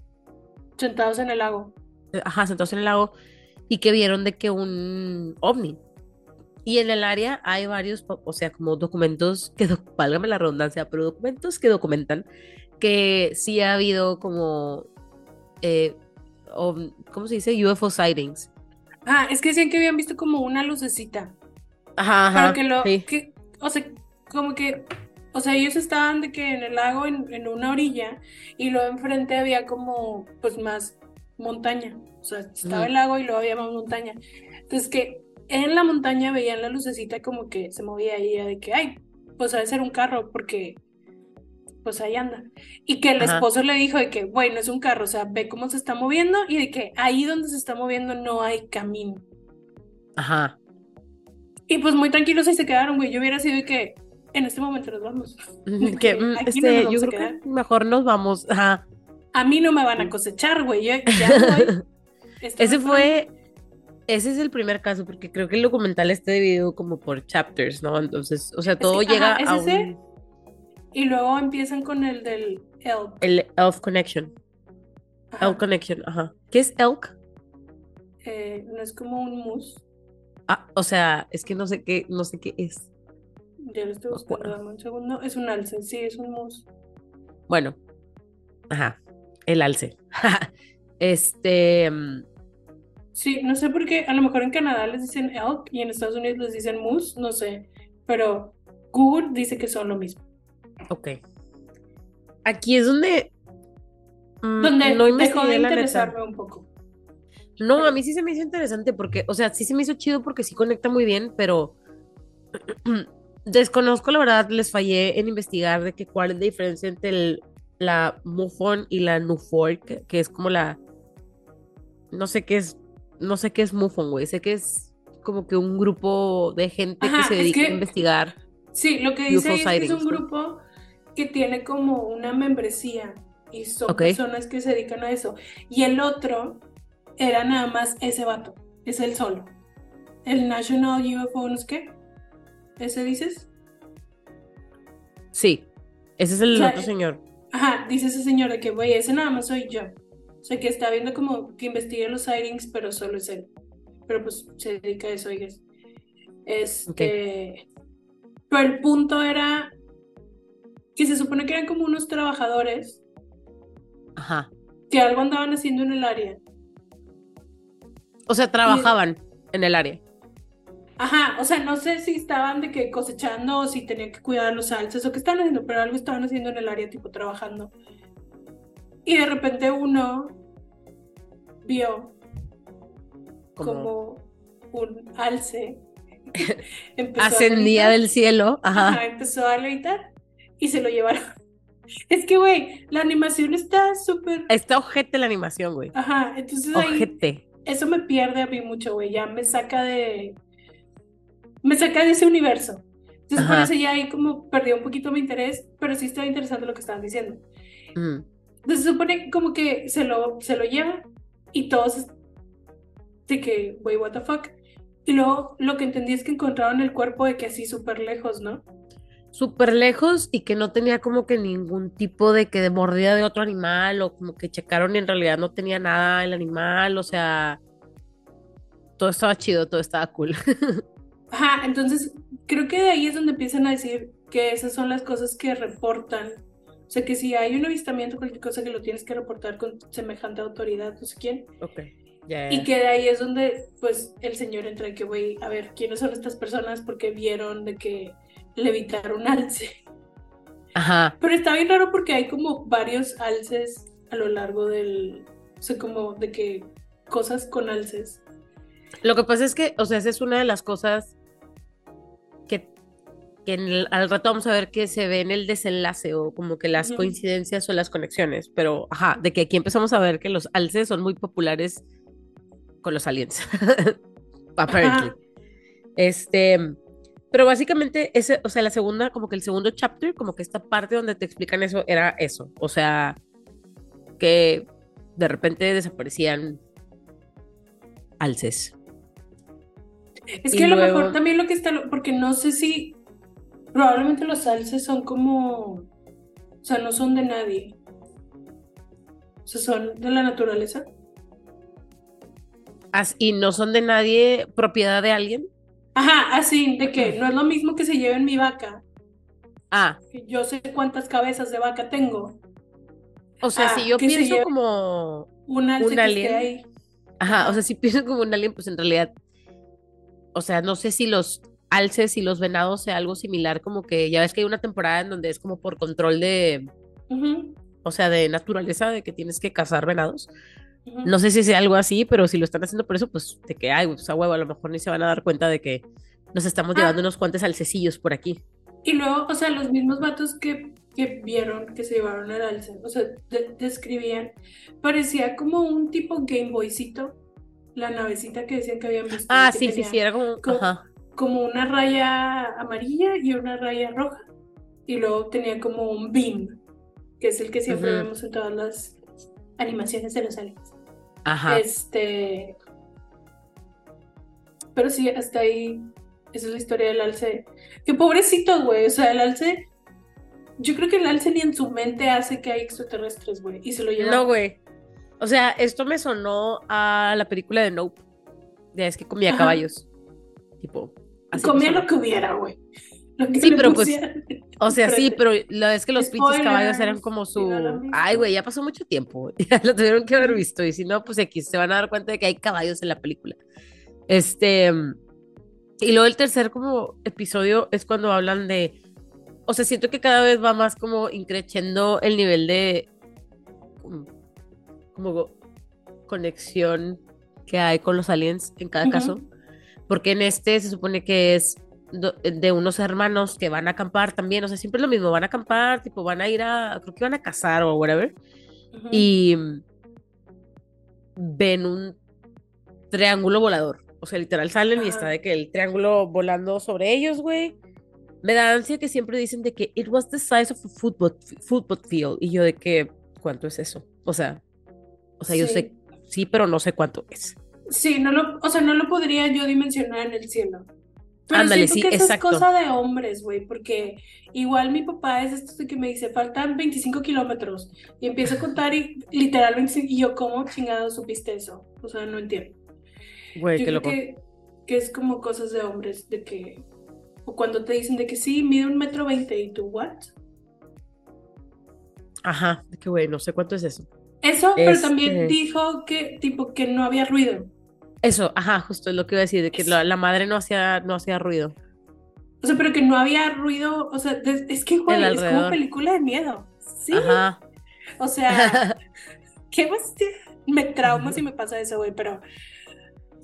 Sentados en el lago. ajá, sentados en el lago y que vieron de que un ovni. Y en el área hay varios, o sea, como documentos que, válgame la redundancia, pero documentos que documentan que sí ha habido como, eh, ¿cómo se dice? UFO sightings. Ah, es que decían que habían visto como una lucecita. Ajá, ajá. Pero que lo, sí. que, o sea, como que, o sea, ellos estaban de que en el lago, en, en una orilla, y luego enfrente había como, pues, más montaña. O sea, estaba el lago y luego había más montaña. Entonces, que en la montaña veían la lucecita como que se movía y de que, ay, pues ha de ser un carro, porque, pues ahí anda. Y que el Ajá. esposo le dijo de que, bueno, es un carro, o sea, ve cómo se está moviendo y de que ahí donde se está moviendo no hay camino. Ajá. Y pues muy tranquilos ahí se quedaron, güey. Yo hubiera sido de que en este momento nos vamos. Que, mm, no este, nos yo vamos creo que mejor nos vamos. Ajá. A mí no me van a cosechar, güey. Yo ya Ese fue, ese es el primer caso, porque creo que el documental está dividido como por chapters, ¿no? Entonces, o sea, todo que, llega ajá, ¿es a ese? un, Y luego empiezan con el del elk. el Elf Connection. Ajá. Elk Connection, ajá. ¿Qué es Elk? Eh, no es como un mus. Ah, o sea, es que no sé qué, no sé qué es. Ya lo estoy buscando, dame un segundo. Es un alce, sí, es un mus. Bueno, ajá, el alce. Este, mm, Sí, no sé por qué. A lo mejor en Canadá les dicen elk y en Estados Unidos les dicen mus, no sé. Pero Google dice que son lo mismo. ok. Aquí es donde mm, Donde no dejó de interesarme un poco. No, a mí sí se me hizo interesante porque, o sea, sí se me hizo chido porque sí conecta muy bien, pero desconozco, la verdad, les fallé en investigar de que cuál es la diferencia entre el- la MUFON y la NUFOR, que, que es como la, no sé qué es, no sé qué es MUFON, güey, sé que es como que un grupo de gente Ajá, que se dedica que- a investigar. Sí, lo que dice es que es un grupo que tiene como una membresía y son personas que se dedican a eso. Y el otro era nada más ese vato, es el solo. El National UFO, ¿no es qué? ¿Ese dices? Sí, ese es el O sea, otro señor. Ajá, dice ese señor de que, güey, ese nada más soy yo. O sea, que está viendo como que investiga los sightings, pero solo es él. Pero pues se dedica a eso, oigas. Este. Pero el punto era que se supone que eran como unos trabajadores Ajá. que algo andaban haciendo en el área. O sea, trabajaban en el área. Ajá, o sea, no sé si estaban de que cosechando o si tenían que cuidar los alces o qué estaban haciendo, pero algo estaban haciendo en el área, tipo trabajando. Y de repente uno vio Como- un alce Ascendía del cielo. Ajá. Ajá, empezó a levitar y se lo llevaron. Es que, güey, la animación está súper. Está ojete la animación, güey. Ajá, entonces ahí Ojete. Eso me pierde a mí mucho, güey. Ya me saca de. Me saca de ese universo. Entonces, por eso ya ahí como perdió un poquito mi interés, pero sí estaba interesante lo que estaban diciendo. Mm. Entonces, se supone como que se lo, se lo lleva y todos. De que, güey, what the fuck. Y luego lo que entendí es que encontraron el cuerpo de que así súper lejos, ¿no? Súper lejos y que no tenía como que ningún tipo de que de mordida de otro animal o como que checaron y en realidad no tenía nada el animal, o sea, todo estaba chido, todo estaba cool. Ajá, entonces creo que de ahí es donde empiezan a decir que esas son las cosas que reportan. O sea, que si hay un avistamiento, cualquier cosa que lo tienes que reportar con semejante autoridad, no sé quién. ok. Y que de ahí es donde, pues, el señor entra y que, güey, a ver, ¿quiénes son estas personas? Porque vieron de que levitaron alce. Ajá, Pero está bien raro porque hay como varios alces a lo largo del... O sea, como de que cosas con alces. Lo que pasa es que, o sea, esa es una de las cosas que, que en el- al rato vamos a ver que se ve en el desenlace o como que las coincidencias o las conexiones, pero ajá, de que aquí empezamos a ver que los alces son muy populares con los aliens. Apparently. Ajá. Este, pero básicamente ese, o sea, la segunda, como que el segundo chapter, como que esta parte donde te explican eso era eso, o sea, que de repente desaparecían alces. Es que a lo mejor también lo que está, porque no sé si probablemente los alces son como, o sea, no son de nadie. O sea, son de la naturaleza. As- y no son de nadie, propiedad de alguien. Ajá, así, de que no es lo mismo que se lleven mi vaca, Ah, yo sé cuántas cabezas de vaca tengo, o sea, Ah, si yo se pienso como, un alce ¿Un que alien? esté ahí. ajá, o sea, si pienso como un alien, pues en realidad, o sea, no sé si los alces y los venados sea algo similar, como que ya ves que hay una temporada en donde es como por control de, o sea, de naturaleza, de que tienes que cazar venados. No sé si sea algo así, pero si lo están haciendo por eso, pues de que, ay, pues a huevo, a lo mejor ni se van a dar cuenta de que nos estamos Ah. llevando unos cuantos alcecillos por aquí. Y luego, o sea, los mismos vatos que, que vieron que se llevaron el alce, o sea, de- describían, parecía como un tipo Game Boycito, la navecita que decían que habían visto. Ah, sí, sí, sí, era como, como- ajá, Como una raya amarilla y una raya roja. Y luego tenía como un beam, que es el que siempre vemos en todas las animaciones de los aliens. Ajá. Este. Pero sí, hasta ahí. Esa es la historia del alce. Qué pobrecito, güey. O sea, el alce. Yo creo que el alce ni en su mente hace que hay extraterrestres, güey. Y se lo lleva. No, güey. O sea, esto me sonó a la película de Nope. Ya es que comía Ajá. caballos. Tipo. así Comía lo que hubiera, güey. Lo que Sí, pero pues. O sea, sí, pero la vez que los pinches caballos eran Spoilers, como su. lo. Ay, güey, ya pasó mucho tiempo. Ya lo tuvieron que haber visto. Y si no, pues aquí se van a dar cuenta de que hay caballos en la película. Este. Y luego el tercer como episodio es cuando hablan de. O sea, siento que cada vez va más como increciendo el nivel de. Como, conexión que hay con los aliens en cada caso. Porque en este se supone que es de unos hermanos que van a acampar también, o sea, siempre es lo mismo, van a acampar, tipo, van a ir a, creo que van a cazar o whatever, Ujú. y mm, ven un triángulo volador. O sea, literal salen y está de que el triángulo volando sobre ellos, güey. Me da ansia que siempre dicen de que it was the size of a football, football field. Y yo de que, ¿cuánto es eso? O sea, o sea, yo Sí. sé, sí, pero no sé cuánto es. Sí, no lo, o sea, no lo podría yo dimensionar en el cielo. Pero Ándale, siento sí, que eso exacto. es cosa de hombres, güey, porque igual mi papá es esto de que me dice, faltan 25 kilómetros, y empieza a contar y literal 25, y yo, ¿cómo chingado supiste eso? O sea, no entiendo. Güey, qué creo loco. que, que es como cosas de hombres, de que, o cuando te dicen de que sí, mide un metro veinte, y tú, ¿what? Ajá, que güey, no sé cuánto es eso. Eso, pero también dijo que, tipo, que no había ruido. Eso, ajá, justo es lo que iba a decir, de que la, la madre no hacía, no hacía ruido. O sea, pero que no había ruido, o sea, de- es que, güey, es como película de miedo. Sí, Ajá. o sea, ¿qué más? te- Me trauma si me pasa eso, güey, pero,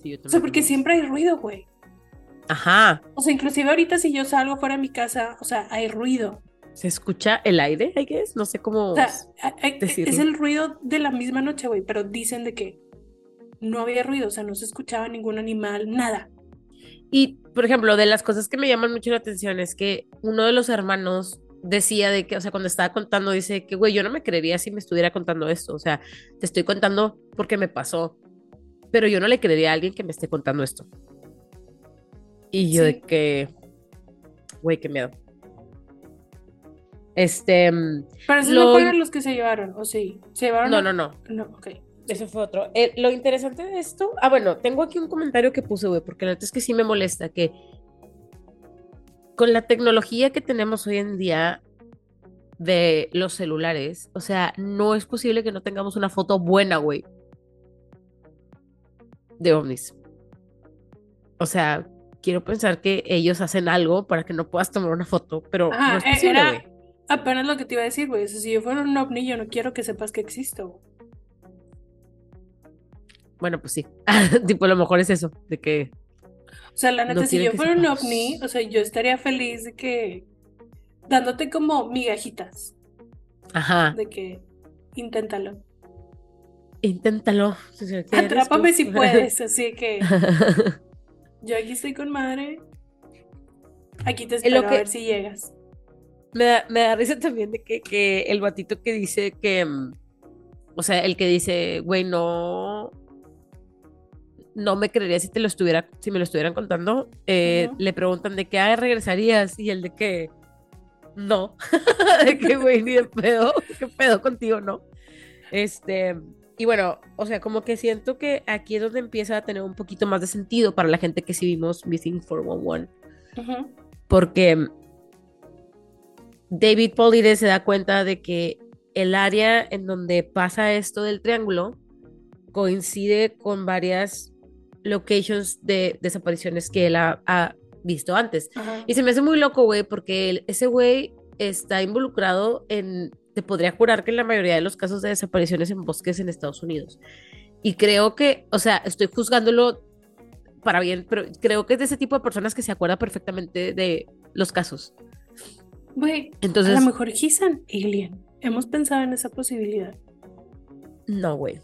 Sí, yo o sea, porque siempre hay ruido, güey. Ajá. O sea, inclusive ahorita si yo salgo fuera de mi casa, o sea, hay ruido. ¿Se escucha el aire, I guess? No sé cómo. O sea, hay- hay- decirlo. es el ruido de la misma noche, güey, pero dicen de que no había ruido, o sea, no se escuchaba ningún animal, nada. Y, por ejemplo, de las cosas que me llaman mucho la atención es que uno de los hermanos decía de que, o sea, cuando estaba contando, dice que, güey, yo no me creería si me estuviera contando esto. O sea, te estoy contando porque me pasó, pero yo no le creería a alguien que me esté contando esto. Y yo Sí. de que, güey, qué miedo. Este, mm, Pero Lo no fueron los que se llevaron, ¿o sí? ¿Se llevaron? no, a- no, no. No, ok. Eso fue otro. Eh, lo interesante de esto, ah, bueno, tengo aquí un comentario que puse, güey, porque la neta es que sí me molesta que con la tecnología que tenemos hoy en día de los celulares, o sea, no es posible que no tengamos una foto buena, güey, de ovnis. O sea, quiero pensar que ellos hacen algo para que no puedas tomar una foto, pero Ajá, no es eh, posible, güey. Apenas lo que te iba a decir, güey. O sea, si yo fuera un ovni, yo no quiero que sepas que existo. Bueno, pues sí. tipo, a lo mejor es eso, de que O sea, la No neta, si quieren yo que fuera un ovni, o sea, yo estaría feliz de que dándote como migajitas, Ajá. de que inténtalo. Inténtalo. si Atrápame si puedes, así que yo aquí estoy con madre. Aquí te Es espero lo a que- ver si llegas. me, da, me da risa también de que, que el batito que dice que, mm, o sea, el que dice, güey, no, no me creería si te lo estuviera, si me lo estuvieran contando, eh, le preguntan de qué ah, regresarías y el de que, no, de que, güey, ni de pedo, qué pedo contigo, no. Este, y bueno, o sea, como que siento que aquí es donde empieza a tener un poquito más de sentido para la gente que sí vimos Missing 411 Ujú. porque David Polide se da cuenta de que el área en donde pasa esto del triángulo coincide con varias locations de desapariciones que él ha, ha visto antes. Ajá. Y se me hace muy loco, güey, porque él- ese güey está involucrado en, te podría jurar que en la mayoría de los casos de desapariciones en bosques en Estados Unidos. Y creo que, o sea, estoy juzgándolo para bien, pero creo que es de ese tipo de personas que se acuerda perfectamente de los casos. Güey, Entonces, a lo mejor he's an alien. Hemos pensado en esa posibilidad. no, güey.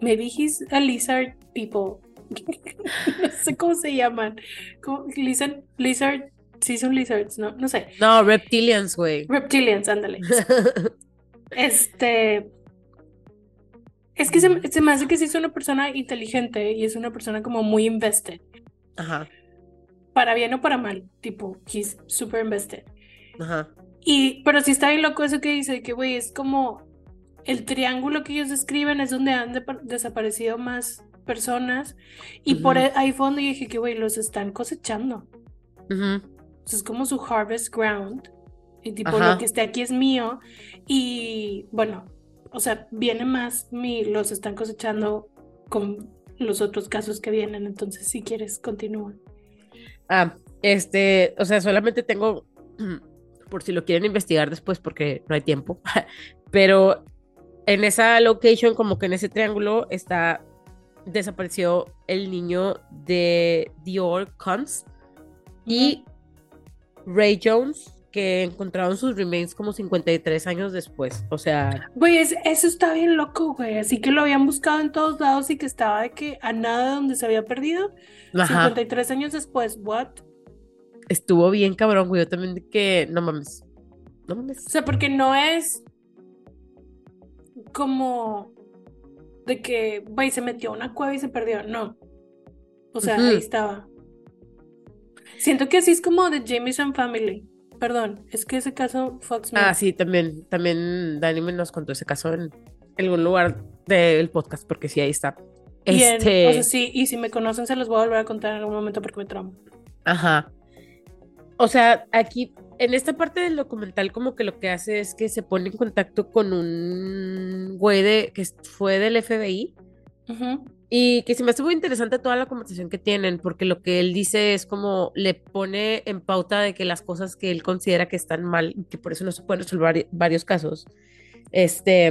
Maybe he's a lizard no sé cómo se llaman. ¿Cómo? Lizard, lizard, sí son lizards, no, no sé. No, reptilians, güey. Reptilians, ándale. Este. Es que se, me- se me hace que sí es una persona inteligente y es una persona como muy invested. Ajá, Para bien o para mal. Tipo, he's super invested. ajá. Y, pero sí está bien loco eso que dice, que güey, es como el triángulo que ellos describen es donde han de- desaparecido más personas. Y por ahí fue donde dije que, güey, los están cosechando. sea, es como su harvest ground. Y tipo, Ajá. lo que esté aquí es mío. Y bueno, o sea, viene más, mi, los están cosechando con los otros casos que vienen. Entonces, si quieres, continúa. Ah, este, o sea, solamente tengo, por si lo quieren investigar después porque no hay tiempo, pero en esa location, como que en ese triángulo está desapareció el niño de Dior Combs y Ray Jones, que encontraron sus remains como 53 años después. O sea, Güey, es- eso está bien loco, güey. Así que lo habían buscado en todos lados y que estaba de que a nada de donde se había perdido. ajá, 53 años después, what? estuvo bien cabrón, güey. Yo también de que, no mames. No mames. O sea, porque no es como de que, güey, se metió a una cueva y se perdió. No. O sea, ahí estaba. Siento que así es como de Jameson Family. Perdón, es que ese caso Fox. Ah, sí, también, también Dani me nos contó ese caso en algún lugar del podcast, porque sí, ahí está. Y en- Este, o sea, sí, y si me conocen se los voy a volver a contar en algún momento porque me trauma. Ajá. O sea, aquí, en esta parte del documental, como que lo que hace es que se pone en contacto con un güey de, que fue del FBI Ujú. y que se me hace muy interesante toda la conversación que tienen, porque lo que él dice es como le pone en pauta de que las cosas que él considera que están mal y que por eso no se pueden resolver vari- varios casos, este,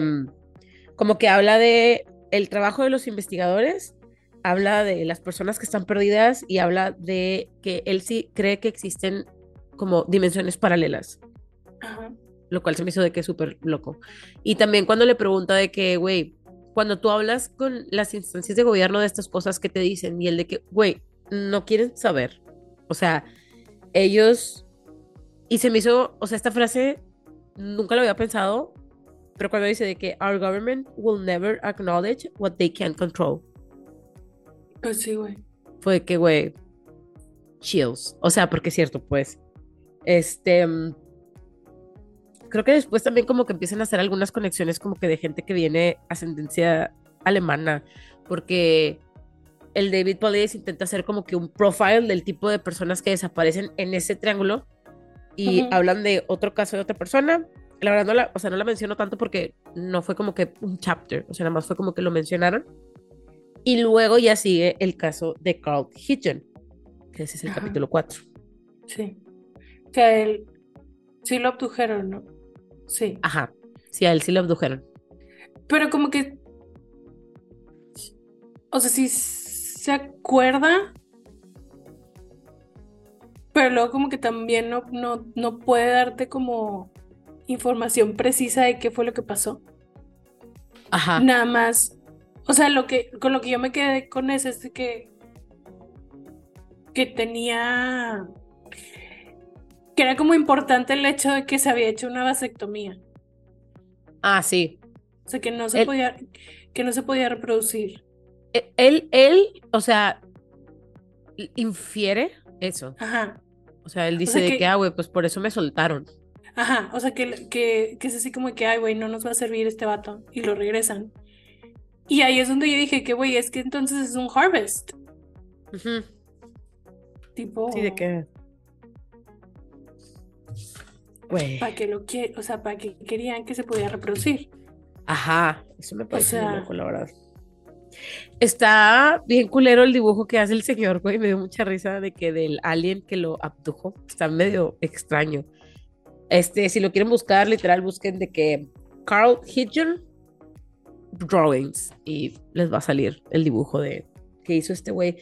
como que habla de el trabajo de los investigadores, habla de las personas que están perdidas y habla de que él sí cree que existen como dimensiones paralelas Ajá. lo cual se me hizo de que súper loco. Y también cuando le pregunta de que, güey, cuando tú hablas con las instancias de gobierno de estas cosas que te dicen y el de que, güey, no quieren saber. O sea, ellos... Y se me hizo, o sea, esta frase nunca lo había pensado, pero cuando dice de que our government will never acknowledge what they can't control. Pues sí, güey. Fue que, güey, chills. O sea, porque es cierto, pues. Este. Creo que después también como que empiezan a hacer algunas conexiones como que de gente que viene ascendencia alemana, porque el David Paulides intenta hacer como que un profile del tipo de personas que desaparecen en ese triángulo y Ujú. hablan de otro caso de otra persona. La verdad no la, o sea, no la menciono tanto porque no fue como que un chapter, o sea, nada más fue como que lo mencionaron. Y luego ya sigue el caso de Carl Hitchen, que ese es el Ajá. capítulo 4. Sí. Que a él sí lo abdujeron, ¿no? Sí. Ajá, sí, a él sí lo abdujeron. Pero como que. O sea, sí se acuerda. Pero luego como que también no, no, no puede darte como información precisa de qué fue lo que pasó. Ajá. Nada más. O sea, lo que, con lo que yo me quedé con eso es de que. Que tenía. Que era como importante el hecho de que se había hecho una vasectomía. Ah, sí. O sea, que no se Él- podía, que no se podía reproducir. E- Él, él, o sea, infiere eso. Ajá, O sea, él dice sea de que- ah, güey, pues por eso me soltaron. ajá. O sea, que, que, que es así como que, ay, güey, no nos va a servir este vato. Y lo regresan. Y ahí es donde yo dije que, güey, es que entonces es un harvest. Ujú. Tipo, Sí, de que. Güey. para que lo quiere, o sea, para que querían que se pudiera reproducir. Ajá, eso me parece muy sea- loco, la verdad. Está bien culero el dibujo que hace el señor, güey. Me dio mucha risa de que del alien que lo abdujo. Está medio extraño. Este, si lo quieren buscar, literal, busquen de que Carl Hitcher Drawings y les va a salir el dibujo de que hizo este güey.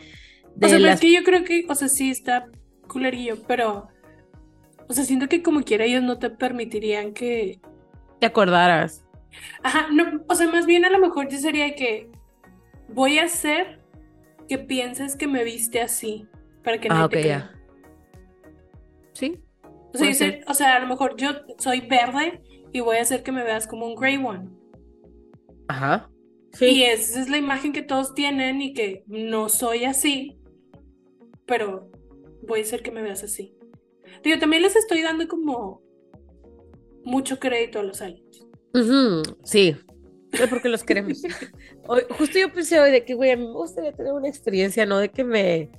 O sea, las- es que yo creo que, o sea, sí está culerillo, pero, o sea, siento que como quiera ellos no te permitirían que, te acordaras. Ajá, no, o sea, más bien a lo mejor yo sería que voy a hacer que pienses que me viste así para que Ah, nadie ok, te ya. Sí, O sea, ser. o sea, a lo mejor yo soy verde y voy a hacer que me veas como un gray one. ajá. Y Sí, esa es la imagen que todos tienen y que no soy así, pero voy a hacer que me veas así. Digo, también les estoy dando como mucho crédito a los aliens. Sí. Es porque los queremos. Hoy- justo yo pensé hoy de que, güey, a mí me gustaría tener una experiencia, no de que me.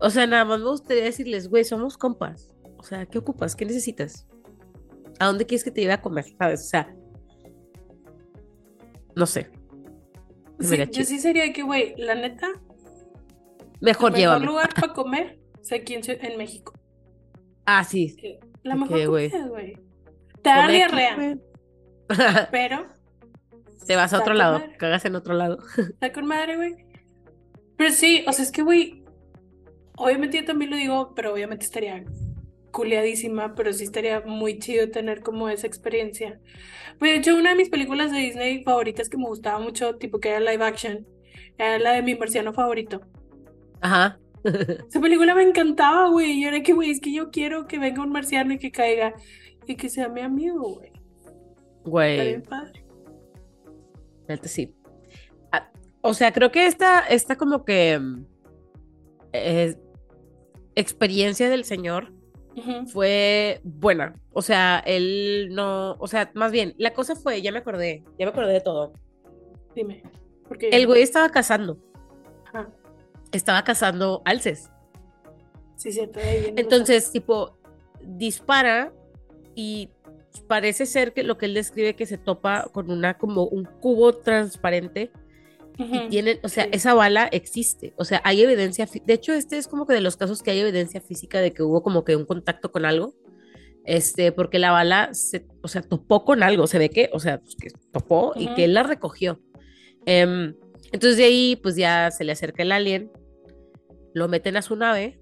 O sea, nada más me gustaría decirles, güey, somos compas. O sea, ¿qué ocupas? ¿Qué necesitas? ¿A dónde quieres que te lleve a comer? ¿Sabes? O sea. No sé. Sí, yo sí sería de que, güey, la neta, Mejor llévame. lugar para comer es aquí en, Ciu- en México. Ah, sí. La ¿De mejor güey? Te da diarrea, pero Te vas a otro lado, madre. cagas en otro lado. está con madre, güey. Pero sí, o sea, es que, güey, obviamente yo también lo digo, pero obviamente estaría culiadísima, pero sí estaría muy chido tener como esa experiencia. Pues, de hecho, una de mis películas de Disney favoritas que me gustaba mucho, tipo que era live action, era la de mi marciano favorito. Ajá. Esa película me encantaba, güey, y era que, güey, es que yo quiero que venga un marciano y que caiga y que sea mi amigo, güey. Está Güey, bien padre. neta sí. Ah, o sea, creo que esta, esta como que eh, experiencia del señor fue buena. O sea, él no, o sea, más bien, la cosa fue, ya me acordé, ya me acordé de todo. Dime. Porque El güey estaba cazando. Estaba cazando alces. Sí, cierto. Entonces, tipo, dispara y parece ser que lo que él describe que se topa con una como un cubo transparente y tienen, o sea, sí. esa bala existe, o sea, hay evidencia, de hecho, este es como que de los casos que hay evidencia física de que hubo como que un contacto con algo, este, porque la bala se, o sea, topó con algo, se ve que, o sea, pues, que topó y que él la recogió. Em, entonces de ahí, pues ya se le acerca el alien, lo meten a su nave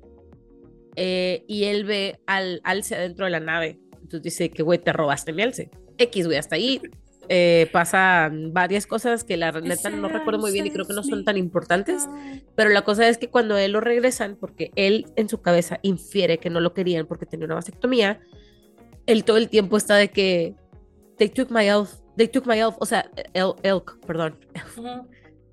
eh, y él ve al alce adentro de la nave. Entonces dice que, güey, te robaste mi alce. X, güey, hasta ahí eh, pasan varias cosas que la neta no recuerdo muy bien y creo que no son tan importantes. Pero la cosa es que cuando él lo regresan, porque él en su cabeza infiere que no lo querían porque tenía una vasectomía, él todo el tiempo está de que they took my elf, they took my elf, o sea, el, elk, perdón, Ujú.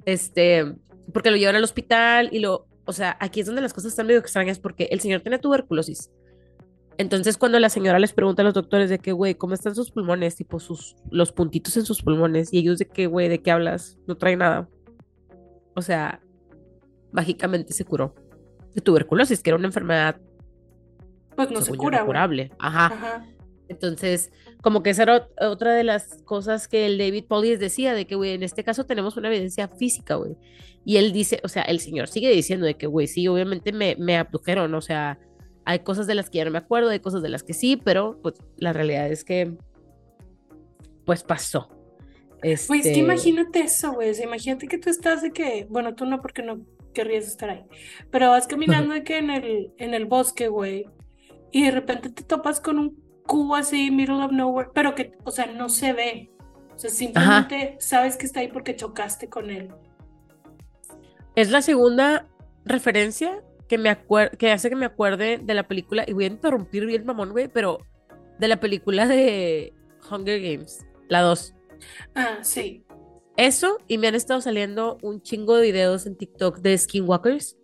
este, porque lo llevan al hospital y lo, o sea, aquí es donde las cosas están medio extrañas porque el señor tenía tuberculosis. Entonces, cuando la señora les pregunta a los doctores de que, güey, ¿cómo están sus pulmones? Tipo, sus, los puntitos en sus pulmones. Y ellos de que, güey, ¿de qué hablas? No trae nada. O sea, mágicamente se curó de tuberculosis, que era una enfermedad, Pues no se cura, curable. Ajá. Ajá. Entonces, como que esa era ot- otra de las cosas que el David Paulis decía, de que, güey, en este caso tenemos una evidencia física, güey. Y él dice, o sea, el señor sigue diciendo de que, güey, sí, obviamente me, me abdujeron, o sea, hay cosas de las que ya no me acuerdo, hay cosas de las que sí, pero pues la realidad es que, pues pasó. Güey, es que Este, imagínate eso, güey. o sea, imagínate que tú estás de que, bueno, tú no porque no querrías estar ahí, pero vas caminando de que en el, en el bosque, güey, y de repente te topas con un cubo así, middle of nowhere, pero que, o sea, no se ve. O sea, simplemente sabes que está ahí porque chocaste con él. Es la segunda referencia que me que hace que me acuerde de la película, y voy a interrumpir bien mamón, güey, pero de la película de Hunger Games, la 2. Ah, sí. Eso, y me han estado saliendo un chingo de videos en TikTok de skinwalkers.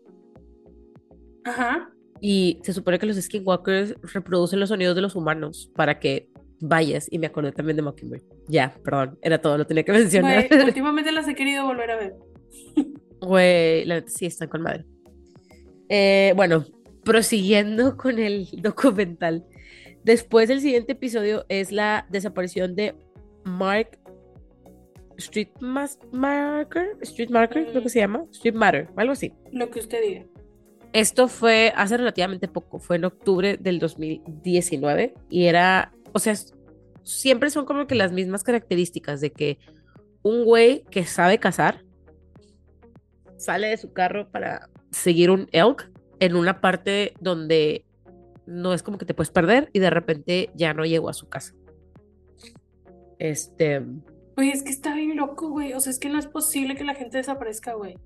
Ajá. Y se supone que los skinwalkers reproducen los sonidos de los humanos para que vayas. Y me acordé también de Mockingbird. Ya, perdón, era todo, lo tenía que mencionar. Güey, últimamente las he querido volver a ver. Güey, sí están con madre. Eh, bueno, prosiguiendo con el documental. Después del siguiente episodio es la desaparición de Mark Street Mas- Marker, Street Marker, creo que se llama, Street Matter, algo así. Lo que usted diga. Esto fue hace relativamente poco, fue en octubre del 2019 y era, o sea, siempre son como que las mismas características de que un güey que sabe cazar sale de su carro para seguir un elk en una parte donde no es como que te puedes perder y de repente ya no llegó a su casa. Este, Güey, es que está bien loco, güey. O sea, es que no es posible que la gente desaparezca, güey.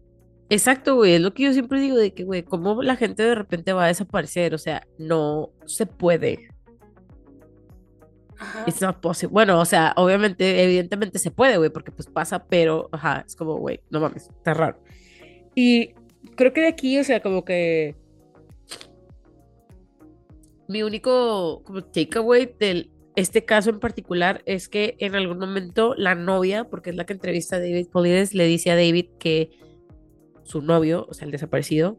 Exacto, güey, es lo que yo siempre digo de que, güey, ¿cómo la gente de repente va a desaparecer? O sea, no se puede. Ajá. It's not possible. Bueno, o sea, obviamente, evidentemente se puede, güey, porque pues pasa, pero, ajá, es como, güey, no mames, está raro. Y creo que de aquí, o sea, como que mi único como takeaway de este caso en particular es que en algún momento la novia, porque es la que entrevista a David Polides, le dice a David que su novio, o sea, el desaparecido,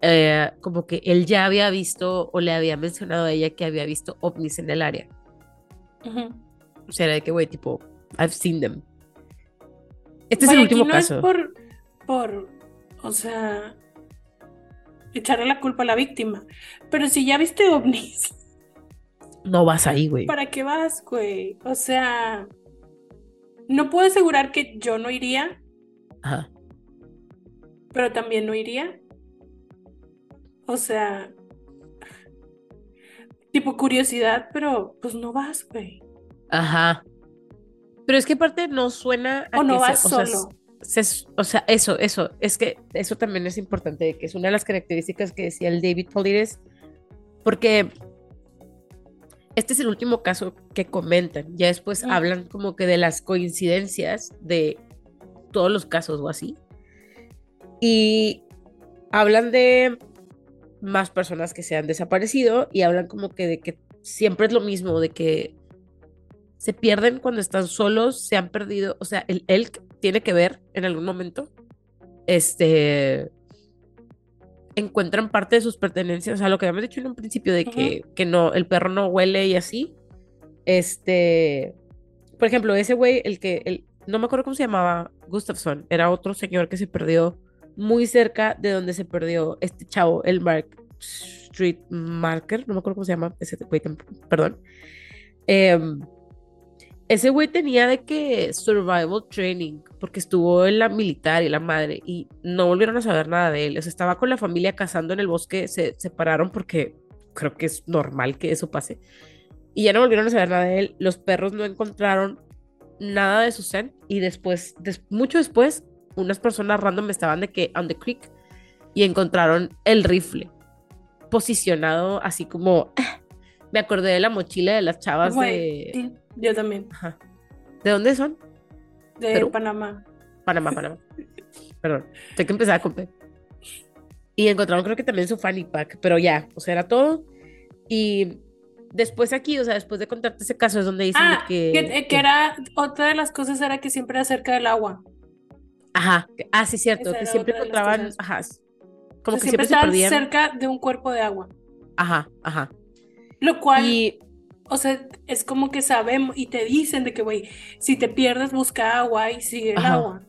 eh, como que él ya había visto o le había mencionado a ella que había visto ovnis en el área. O sea, era de que, güey, tipo, I've seen them. Este es el aquí último no es caso. por, por, o sea, echarle la culpa a la víctima. Pero si ya viste ovnis, No vas ahí, güey. ¿para qué vas, güey? O sea, no puedo asegurar que yo no iría, Ajá. Pero también no iría. O sea, tipo curiosidad, pero pues no vas, güey. Ajá. Pero es que aparte no suena a O no que vas se- o sea, solo. se- o sea, eso, eso, es que eso también es importante, que es una de las características que decía el David Polides, porque este es el último caso que comentan, ya después Mm. hablan como que de las coincidencias de todos los casos o así, y hablan de más personas que se han desaparecido y hablan como que de que siempre es lo mismo, de que se pierden cuando están solos, se han perdido, o sea, el elk tiene que ver en algún momento, este, encuentran parte de sus pertenencias, o sea, lo que habíamos dicho en un principio de que, que no, el perro no huele y así, este, por ejemplo, ese güey, el que, el, no me acuerdo cómo se llamaba, Gustafsson, era otro señor que se perdió muy cerca de donde se perdió este chavo, el Mark Street Marker, no me acuerdo cómo se llama, ese güey, perdón. Em, ese güey tenía de que survival training, porque estuvo en la militar y la madre, y no volvieron a saber nada de él. O sea, estaba con la familia cazando en el bosque, se separaron porque creo que es normal que eso pase. Y ya no volvieron a saber nada de él. Los perros no encontraron nada de su scent, y después, des- mucho después, unas personas random estaban de que on the creek y encontraron el rifle posicionado así como me acordé de la mochila de las chavas de sí, yo también. Ajá. ¿De dónde son? De ¿Perú? Panamá. Panamá, Panamá. Perdón, sé que empezaba con P. Y encontraron creo que también su fanny pack, pero ya, o sea, era todo. Y después aquí, o sea, después de contarte ese caso es donde dicen Ah, que, que, que que- era, otra de las cosas era que siempre era cerca del agua. Ajá, ah, sí, cierto, Esa que siempre encontraban, ajá, O como sea, que siempre se perdían. cerca de un cuerpo de agua. Ajá, ajá. Lo cual, Y o sea, es como que sabemos y te dicen de que, güey, si te pierdes, busca agua y sigue el Ajá. agua.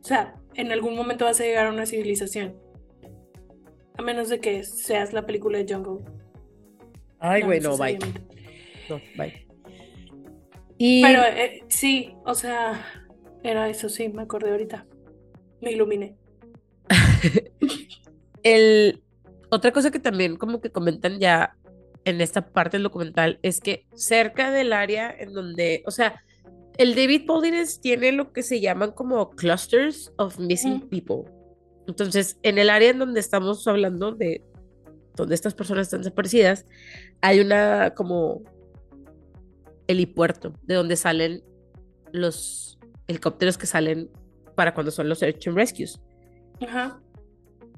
O sea, en algún momento vas a llegar a una civilización. A menos de que seas la película de Jungle. ay, güey, no, bye. No, bye. Y Pero eh, sí, o sea, era eso, sí, me acordé ahorita. Me iluminé. el otra cosa que también como que comentan ya en esta parte del documental es que cerca del área en donde, o sea, el David Paulines tiene lo que se llaman como clusters of missing Mm. people. Entonces, en el área en donde estamos hablando de donde estas personas están desaparecidas, hay una como helipuerto de donde salen los helicópteros que salen para cuando son los search and rescues Ajá.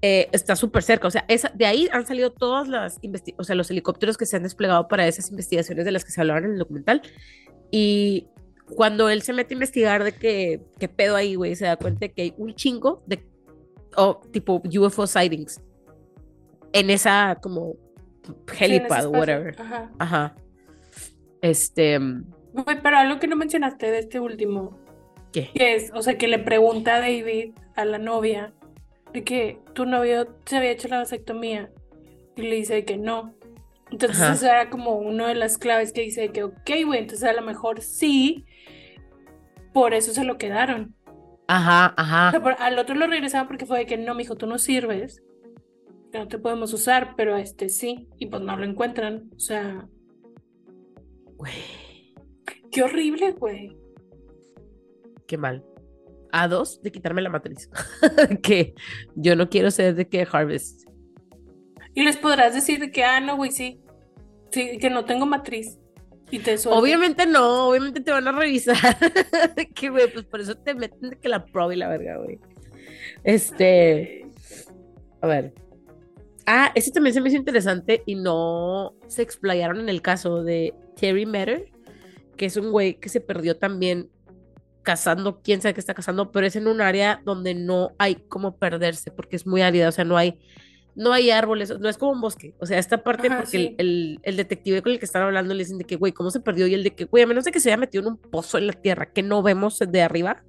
eh, está súper cerca. O sea, esa, de ahí han salido todas las o sea, los helicópteros que se han desplegado para esas investigaciones de las que se hablaban en el documental. Y cuando él se mete a investigar de que, qué pedo ahí, güey, se da cuenta de que hay un chingo de, o tipo UFO sightings en esa como Sí, helipad, espacio. whatever. Ajá. Ajá. Este, Güey, pero algo que no mencionaste de este último, ¿qué? que es, o sea, que le pregunta a David, a la novia, de que tu novio se había hecho la vasectomía, y le dice que no. Entonces, Ajá. eso era como una de las claves que dice que, ok, güey, entonces a lo mejor sí, por eso se lo quedaron. Ajá, O ajá. sea, por- al otro lo regresaban porque fue de que no, mijo, tú no sirves, no te podemos usar, pero a este sí, y pues no lo encuentran. O sea, Güey, qué horrible, güey. Qué mal. A dos, de quitarme la matriz. que yo no quiero ser de que Harvest. Y les podrás decir de que, ah, no, güey, sí, sí, que no tengo matriz. Y te. Obviamente no, obviamente te van a revisar. que güey, pues por eso te meten de que la prueba y la verga, güey. Este, a ver. Ah, ese también se me hizo interesante y no se explayaron en el caso de Terry Metter, que es un güey que se perdió también cazando, quién sabe qué está cazando, pero es en un área donde no hay como perderse porque es muy árida, o sea, no hay no hay árboles, no es como un bosque. O sea, esta parte, Ajá, porque sí. el, el- el detective con el que están hablando le dicen de que, güey, ¿cómo se perdió? Y el de que, güey, a menos de que se haya metido en un pozo en la tierra que no vemos de arriba,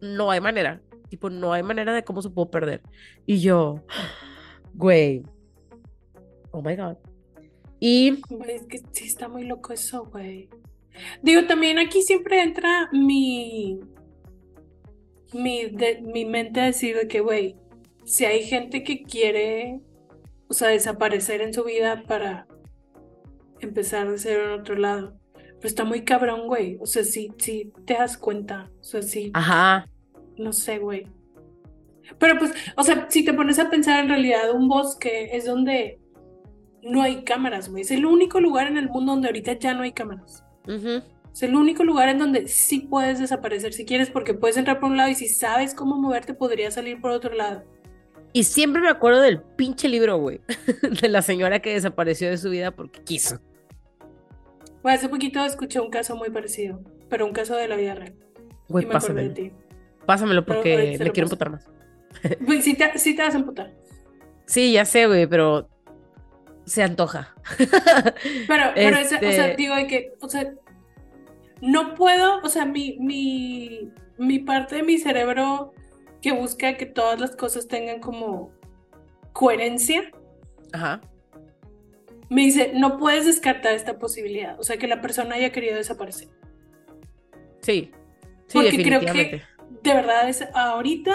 no hay manera. Tipo, no hay manera de cómo se pudo perder. Y yo, güey, oh my God. Y, Güey, es que sí está muy loco eso, güey. Digo, también aquí siempre entra mi mi, de, mi mente a decir de que, güey, si hay gente que quiere, o sea, desaparecer en su vida para empezar de ser en otro lado. Pero está muy cabrón, güey. O sea, sí, sí te das cuenta. O sea, sí, Ajá. no sé, güey. Pero pues, o sea, si te pones a pensar en realidad, un bosque es donde no hay cámaras, güey. Es el único lugar en el mundo donde ahorita ya no hay cámaras. Es el único lugar en donde sí puedes desaparecer si quieres, porque puedes entrar por un lado y si sabes cómo moverte, podrías salir por otro lado. Y siempre me acuerdo del pinche libro, güey. De la señora que desapareció de su vida porque quiso. Güey, hace poquito escuché un caso muy parecido, pero un caso de la vida real. Güey, acordé de pásamelo. ti. Pásamelo porque me quiero paso. emputar más. Güey, sí te, sí te vas a emputar. Sí, ya sé, güey, pero se antoja. Pero, pero ese- o sea, Este- digo que, o sea, no puedo, o sea, mi, mi, mi parte de mi cerebro que busca que todas las cosas tengan como coherencia, Ajá. me dice, no puedes descartar esta posibilidad, o sea, que la persona haya querido desaparecer. Sí. Sí, Porque creo que de verdad es ahorita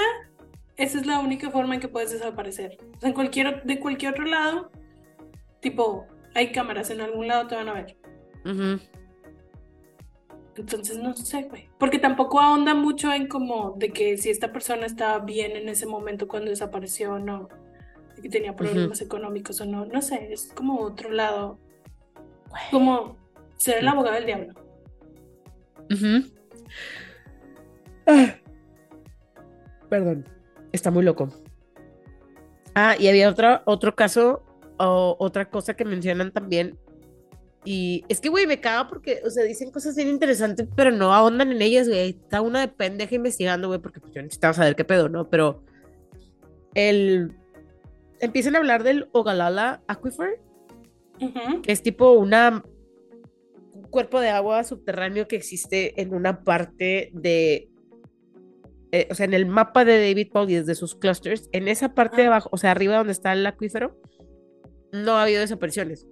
esa es la única forma en que puedes desaparecer. O sea, en cualquier de cualquier otro lado, tipo, hay cámaras en algún lado te van a ver. Entonces no sé, güey. Porque tampoco ahonda mucho en como de que si esta persona estaba bien en ese momento cuando desapareció o no. De que tenía problemas económicos o no. No sé, es como otro lado. Como ser el abogado del diablo. Ujú. Ah. Perdón. Está muy loco. Ah, y había otra, otro caso o otra cosa que mencionan también. Y es que, güey, me caga porque, o sea, dicen cosas bien interesantes, pero no ahondan en ellas, güey. Está una de pendeja investigando, güey, porque pues, yo necesitaba saber qué pedo, ¿no? Pero el... Empiezan a hablar del Ogalala Aquifer, que es tipo una un cuerpo de agua subterráneo que existe en una parte de eh, o sea, en el mapa de David Paul y desde sus clusters, en esa parte de Ah. abajo, o sea, arriba donde está el acuífero, no ha habido desapariciones.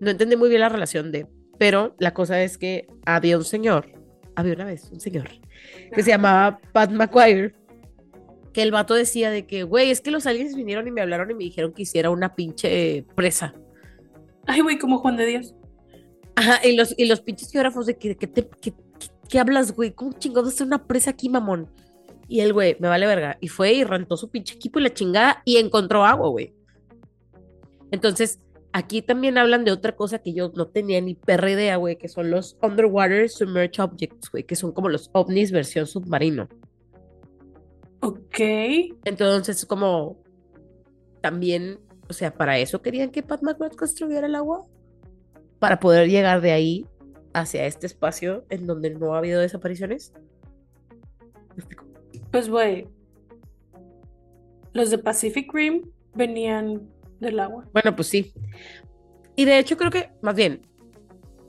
No entendí muy bien la relación de, pero la cosa es que había un señor, había una vez un señor que se llamaba Pat McGuire, que el vato decía de que, güey, es que los aliens vinieron y me hablaron y me dijeron que hiciera una pinche presa. Ay, güey, como Juan de Dios. Ajá, y los, y los pinches geógrafos de que, que te, que- que- ¿qué hablas, güey? ¿Cómo chingados hacer una presa aquí, mamón? Y el güey, me vale verga. Y fue y rentó su pinche equipo y la chingada y encontró agua, güey. Entonces, aquí también hablan de otra cosa que yo no tenía ni perra idea, güey, que son los Underwater Submerged Objects, güey, que son como los ovnis versión submarino. Ok. Entonces, como también, o sea, para eso querían que Pat McGrath construyera el agua, para poder llegar de ahí hacia este espacio en donde no ha habido desapariciones. Pues, güey. Los de Pacific Rim venían del agua. Bueno, pues sí. Y de hecho creo que, más bien,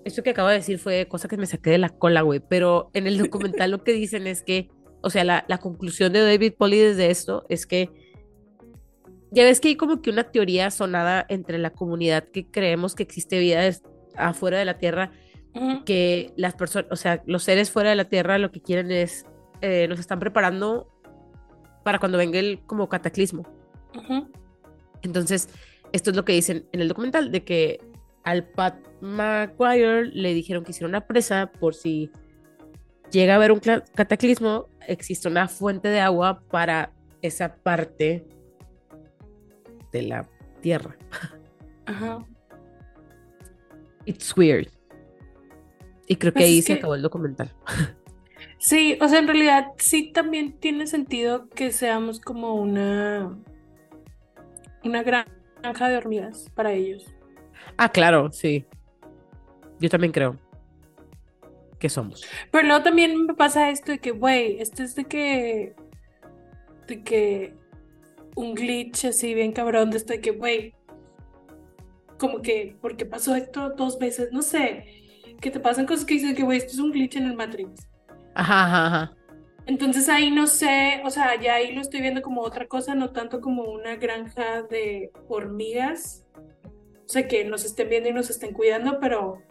esto que acabo de decir fue cosa que me saqué de la cola, güey, pero en el documental lo que dicen es que, o sea, la, la conclusión de David Polly desde esto es que ya ves que hay como que una teoría sonada entre la comunidad que creemos que existe vida afuera de la Tierra, que las personas, o sea, los seres fuera de la Tierra lo que quieren es, eh, nos están preparando para cuando venga el como cataclismo. Ujú. Entonces, esto es lo que dicen en el documental, de que al Pat McGuire le dijeron que hiciera una presa por si llega a haber un cataclismo, existe una fuente de agua para esa parte de la tierra. Ajá. It's weird. Y creo que Pues ahí se que- acabó el documental. Sí, o sea, en realidad sí también tiene sentido que seamos como una una granja de hormigas para ellos. Ah, claro, sí. Yo también creo que somos. Pero luego también me pasa esto de que, güey, esto es de que de que un glitch así bien cabrón de esto de que, güey, como que, porque pasó esto dos veces, no sé, que te pasan cosas que dicen que, güey, esto es un glitch en el Matrix. Ajá, ajá, ajá. Entonces ahí no sé, o sea, ya ahí lo estoy viendo como otra cosa, no tanto como una granja de hormigas, o sea, que nos estén viendo y nos estén cuidando, pero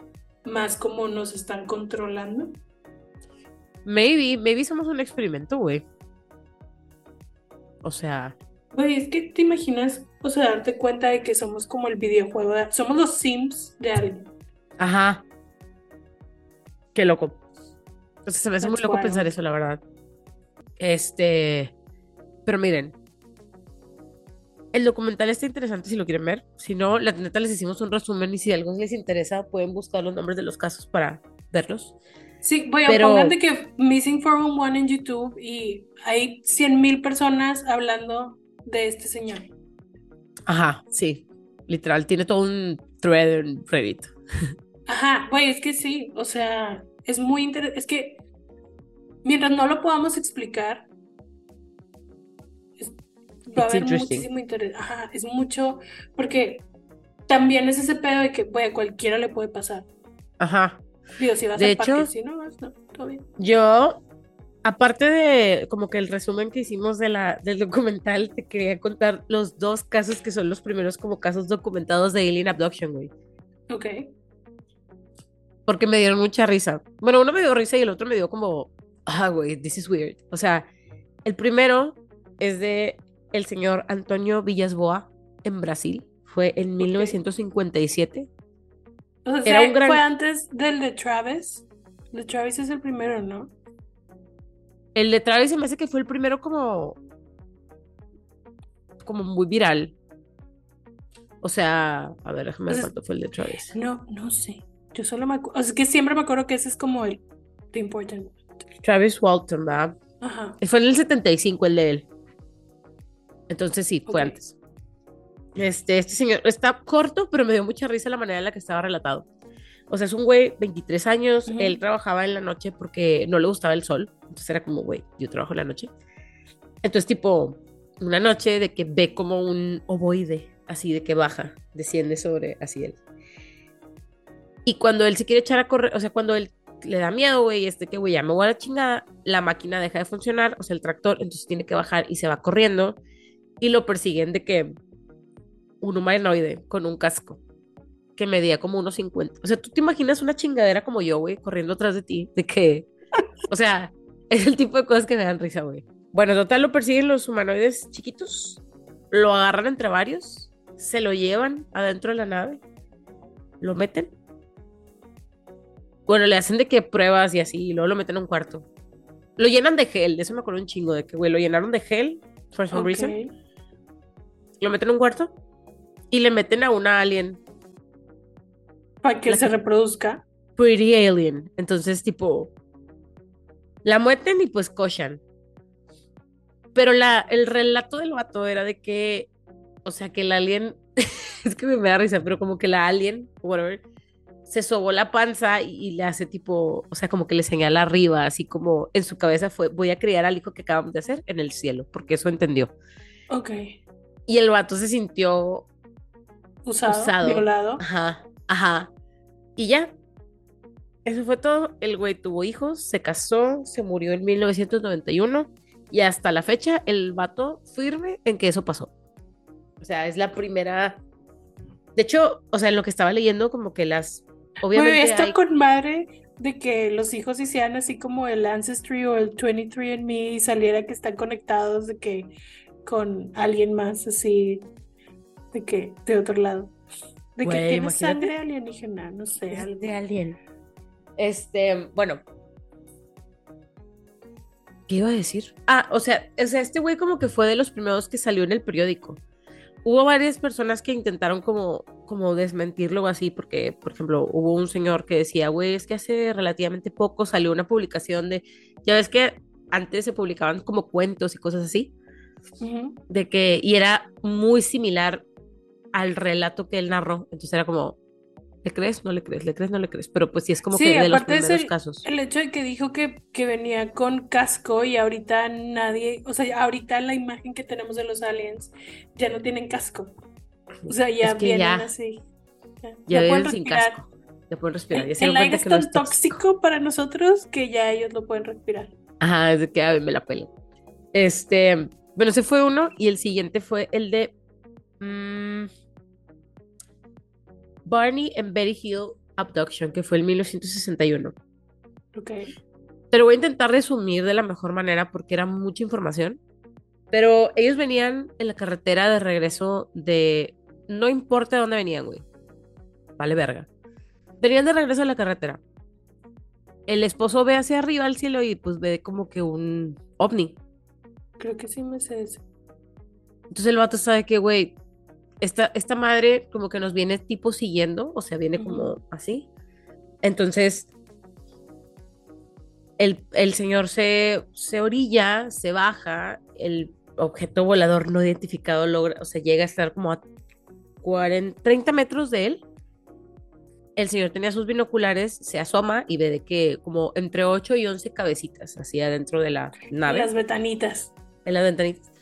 más como nos están controlando. Maybe, maybe somos un experimento, güey. O sea, Güey, es que te imaginas, o sea, darte cuenta de que somos como el videojuego, de- somos los Sims de alguien. ajá. Qué loco. Entonces se me hace muy loco wild. pensar eso, la verdad. Este, pero miren, el documental está interesante si lo quieren ver. Si no, la neta les hicimos un resumen y si algo les interesa, pueden buscar los nombres de los casos para verlos. Sí, voy a pongan de que Missing 411 en YouTube y hay 100 mil personas hablando de este señor. Ajá, sí. Literal, tiene todo un thread en Reddit. Ajá, güey, es que sí, o sea, es muy interesante, es que mientras no lo podamos explicar, es- va a haber muchísimo interés, ajá, es mucho, porque también es ese pedo de que, a cualquiera le puede pasar. Ajá. Digo, si vas De al hecho- parque, si no vas, no, todo bien. Yo, aparte de como que el resumen que hicimos de la, del documental, te quería contar los dos casos que son los primeros como casos documentados de alien abduction, güey. Ok, Porque me dieron mucha risa. Bueno, uno me dio risa y el otro me dio como, ah, güey, this is weird. O sea, el primero es de el señor Antonio Villasboa en Brasil. Fue en 1957. o sea, Era ¿sabe- un gran- fue antes del de Travis, el de Travis es el primero, ¿no? El de Travis se me hace que fue el primero como. como muy viral. O sea, a ver, déjame ver cuánto fue el de Travis. No, no sé, yo solo me acuerdo, o sea, que siempre me acuerdo que ese es como el the important, Travis Walton, ¿verdad? ajá, Fue en el 75 el de él. Entonces sí, fue antes. Este, este señor está corto, pero me dio mucha risa la manera en la que estaba relatado. O sea, es un güey, 23 años, Ujú. él trabajaba en la noche porque no le gustaba el sol. Entonces era como, güey, yo trabajo en la noche. Entonces, tipo, una noche de que ve como un ovoide, así de que baja, desciende sobre, así él. Y cuando él se quiere echar a correr, o sea, cuando él le da miedo, güey, este que, güey, ya me voy a la chingada, la máquina deja de funcionar, o sea, el tractor, entonces tiene que bajar y se va corriendo y lo persiguen de que un humanoide con un casco que medía como unos 50. O sea, tú te imaginas una chingadera como yo, güey, corriendo atrás de ti, de que, o sea, es el tipo de cosas que me dan risa, güey. Bueno, total, lo persiguen los humanoides chiquitos, lo agarran entre varios, se lo llevan adentro de la nave, lo meten. Bueno, le hacen de que pruebas y así, y luego lo meten a un cuarto. Lo llenan de gel, de eso me acuerdo un chingo, de que, güey, lo llenaron de gel, for some reason. Lo meten a un cuarto y le meten a una alien, Para que La se que- reproduzca. pretty alien. Entonces, tipo, la meten y pues cochan. Pero la, el relato del vato era de que, o sea, que el alien, es que me, me da risa, pero como que la alien, whatever, se sobó la panza y, y le hace tipo, o sea, como que le señala arriba, así como en su cabeza fue, voy a criar al hijo que acabamos de hacer en el cielo, porque eso entendió. Ok. Y el vato se sintió Usado, Usado. violado. Ajá, ajá. Y ya. Eso fue todo. El güey tuvo hijos, se casó, se murió en 1991 y hasta la fecha el vato firme en que eso pasó. O sea, es la primera. De hecho, o sea, en lo que estaba leyendo, como que las. Obviamente. Güey, está hay- con madre de que los hijos hicieran así como el Ancestry o el 23andMe y saliera que están conectados de que con alguien más así de que de otro lado. De que tiene imagínate. sangre alienígena, no sé, algo. de alguien. Este, bueno. ¿Qué iba a decir? Ah, o sea, o sea, este güey como que fue de los primeros que salió en el periódico. Hubo varias personas que intentaron como, como desmentirlo o así, porque, por ejemplo, hubo un señor que decía, güey, es que hace relativamente poco salió una publicación de, ya ves que antes se publicaban como cuentos y cosas así, de que, y era muy similar al relato que él narró. Entonces era como, ¿le crees? No le crees, le crees, no le crees. Pero pues sí es como Sí, que de los primeros el- casos. El hecho de que dijo que, que venía con casco y ahorita nadie, o sea, ahorita la imagen que tenemos de los aliens ya no tienen casco. O sea, ya Es que vienen ya- así. Ya, Ya ya pueden sin respirar. casco. Ya pueden respirar. Ya se el aire es que no tan es tóxico. tóxico para nosotros que ya ellos lo pueden respirar. Ajá, es de que a me la pelo. Este, bueno, ese fue uno y el siguiente fue el de mm, Barney and Betty Hill Abduction, que fue en 1961. Ok. Te lo voy a intentar resumir de la mejor manera porque era mucha información. Pero ellos venían en la carretera de regreso de. No importa de dónde venían, güey. Vale, verga. Venían de regreso a la carretera. El esposo ve hacia arriba al cielo y pues ve como que un ovni. Creo que sí me sé eso. Entonces el vato sabe que, güey, esta, esta madre como que nos viene tipo siguiendo, o sea, viene como así. Entonces, el, el señor se, se orilla, se baja, el objeto volador no identificado logra, o sea, llega a estar como a 40, 30 metros de él. El señor tenía sus binoculares, se asoma y ve de que como entre 8 y 11 cabecitas así adentro de la nave. Las betanitas. En las ventanitas.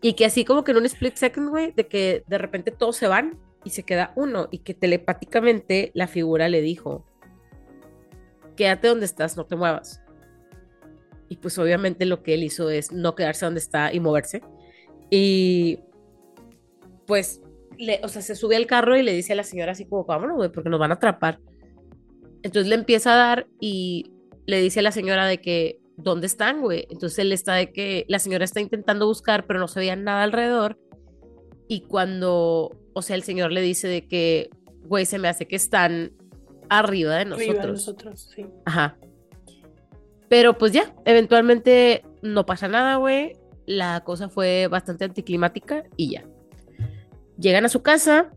Y que así como que en un split second, güey, de que de repente todos se van y se queda uno. Y que telepáticamente la figura le dijo, quédate donde estás, no te muevas. Y pues obviamente lo que él hizo es no quedarse donde está y moverse. Y pues, le, o sea, se sube al carro y le dice a la señora así como, vámonos, güey, porque nos van a atrapar. Entonces le empieza a dar y le dice a la señora de que, ¿dónde están, güey? Entonces él está de que la señora está intentando buscar, pero no se veía nada alrededor. Y cuando, o sea, el señor le dice de que, güey, se me hace que están arriba de nosotros. Arriba de nosotros, sí. Ajá. Pero pues ya, eventualmente no pasa nada, güey. La cosa fue bastante anticlimática y ya. Llegan a su casa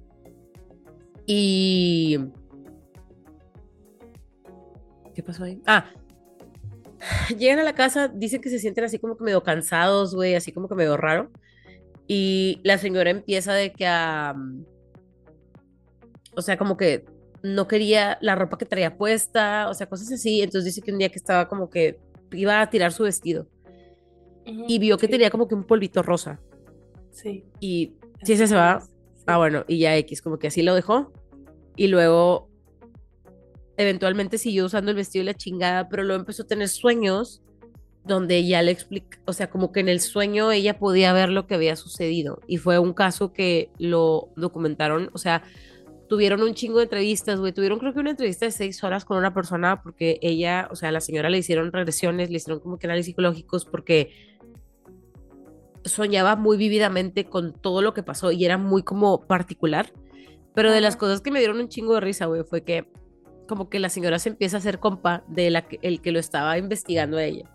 y... ¿Qué pasó ahí? Ah, llegan a la casa, dicen que se sienten así como que medio cansados, güey, así como que medio raro. Y la señora empieza de que a... O sea, como que no quería la ropa que traía puesta, o sea, cosas así. Entonces dice que un día que estaba como que iba a tirar su vestido y vio que sí. tenía como que un polvito rosa. Sí. Y si ese se va, ah, bueno, y ya X, como que así lo dejó. Y luego, eventualmente siguió usando el vestido y la chingada, pero luego empezó a tener sueños donde ella le explica, o sea, como que en el sueño ella podía ver lo que había sucedido. Y fue un caso que lo documentaron, o sea, tuvieron un chingo de entrevistas, güey. Tuvieron creo que una entrevista de seis horas con una persona porque ella, o sea, a la señora le hicieron regresiones, le hicieron como que análisis psicológicos porque soñaba muy vívidamente con todo lo que pasó y era muy como particular. Pero de las cosas que me dieron un chingo de risa, güey, fue que como que la señora se empieza a hacer compa de la que, el que lo estaba investigando a ella.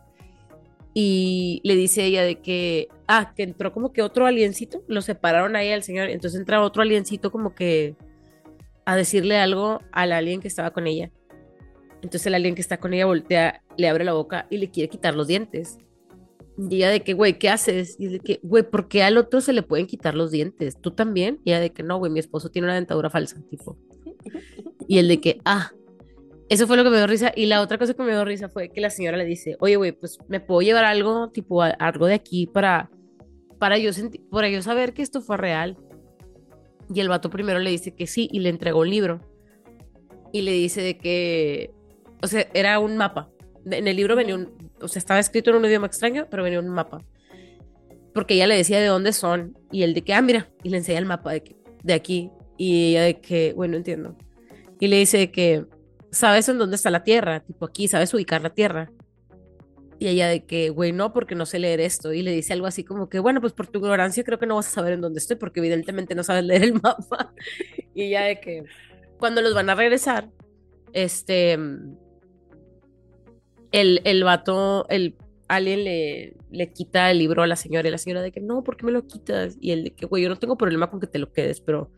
Y le dice ella de que, ah, que entró como que otro aliencito, lo separaron ahí al señor, entonces entra otro aliencito como que a decirle algo al alien que estaba con ella. Entonces el alien que está con ella voltea, le abre la boca y le quiere quitar los dientes. Y ella de que, güey, ¿qué haces? Y de que, güey, ¿por qué al otro se le pueden quitar los dientes? ¿Tú también? Y ella de que, no, güey, mi esposo tiene una dentadura falsa, tipo. Y el de que, ah, eso fue lo que me dio risa. Y la otra cosa que me dio risa fue que la señora le dice, oye, güey, pues me puedo llevar algo, tipo, algo de aquí para, para, yo para yo saber que esto fue real. Y el vato primero le dice que sí y le entregó un libro. Y le dice de que, o sea, era un mapa. En el libro venía un, o sea, estaba escrito en un idioma extraño, pero venía un mapa. Porque ella le decía de dónde son. Y él de que, ah, mira, y le enseña el mapa de, de aquí. Y ella de que, bueno, entiendo. Y le dice que, ¿sabes en dónde está la Tierra? Tipo aquí, ¿sabes ubicar la Tierra? Y ella de que, güey, no, porque no sé leer esto. Y le dice algo así como que, bueno, pues por tu ignorancia creo que no vas a saber en dónde estoy, porque evidentemente no sabes leer el mapa. Y ella de que, cuando los van a regresar, este, el, el vato, el alien le, le quita el libro a la señora y la señora de que, no, ¿por qué me lo quitas? Y él de que, güey, yo no tengo problema con que te lo quedes, pero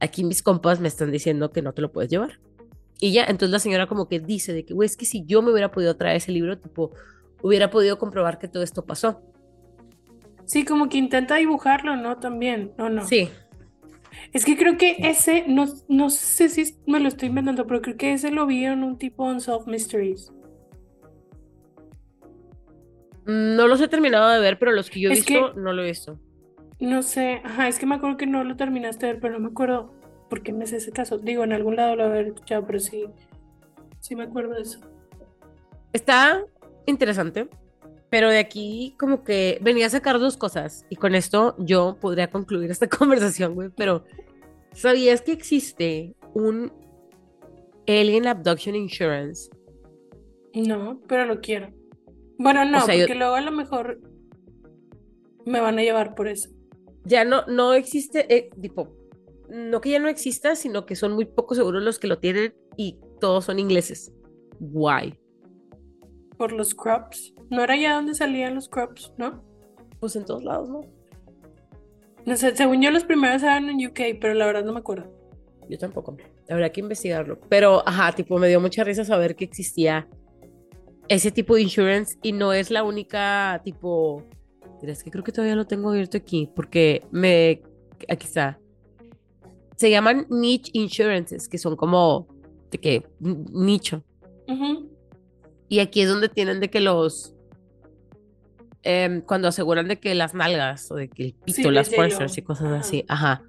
aquí mis compas me están diciendo que no te lo puedes llevar. Y ya, entonces la señora como que dice de que, güey, es que si yo me hubiera podido traer ese libro, tipo, hubiera podido comprobar que todo esto pasó. Sí, como que intenta dibujarlo, ¿no? También, ¿o no? Sí, Es que creo que ese, no, no sé si me lo estoy inventando, pero creo que ese lo vi en un tipo Unsolved Mysteries. no los he terminado de ver, pero los que yo he Es visto, que- no lo he visto. No sé, ajá, es que me acuerdo que no lo terminaste de ver, pero no me acuerdo por qué me sé ese caso. Digo, en algún lado lo haber escuchado, pero sí, sí me acuerdo de eso. Está interesante, pero de aquí como que venía a sacar dos cosas y con esto yo podría concluir esta conversación, güey, pero ¿sabías que existe un Alien Abduction Insurance? No, pero lo quiero. Bueno, no, O sea, yo- porque luego a lo mejor me van a llevar por eso. Ya no, no existe, eh, tipo, no que ya no exista, sino que son muy pocos seguros los que lo tienen y todos son ingleses. Guay. Por los crops. No era ya donde salían los crops, ¿no? Pues en todos lados, ¿no? No sé, según yo los primeros eran en UK, pero la verdad no me acuerdo. Yo tampoco. Habría que investigarlo. Pero, ajá, tipo, me dio mucha risa saber que existía ese tipo de insurance y no es la única, tipo, es que creo que todavía lo tengo abierto aquí porque me, aquí está. Se llaman niche insurances, que son como de que nicho. Ujú. Y aquí es donde tienen de que los em, cuando aseguran de que las nalgas o de que el pito, Sí, las pursers y cosas Ajá. así. Ajá.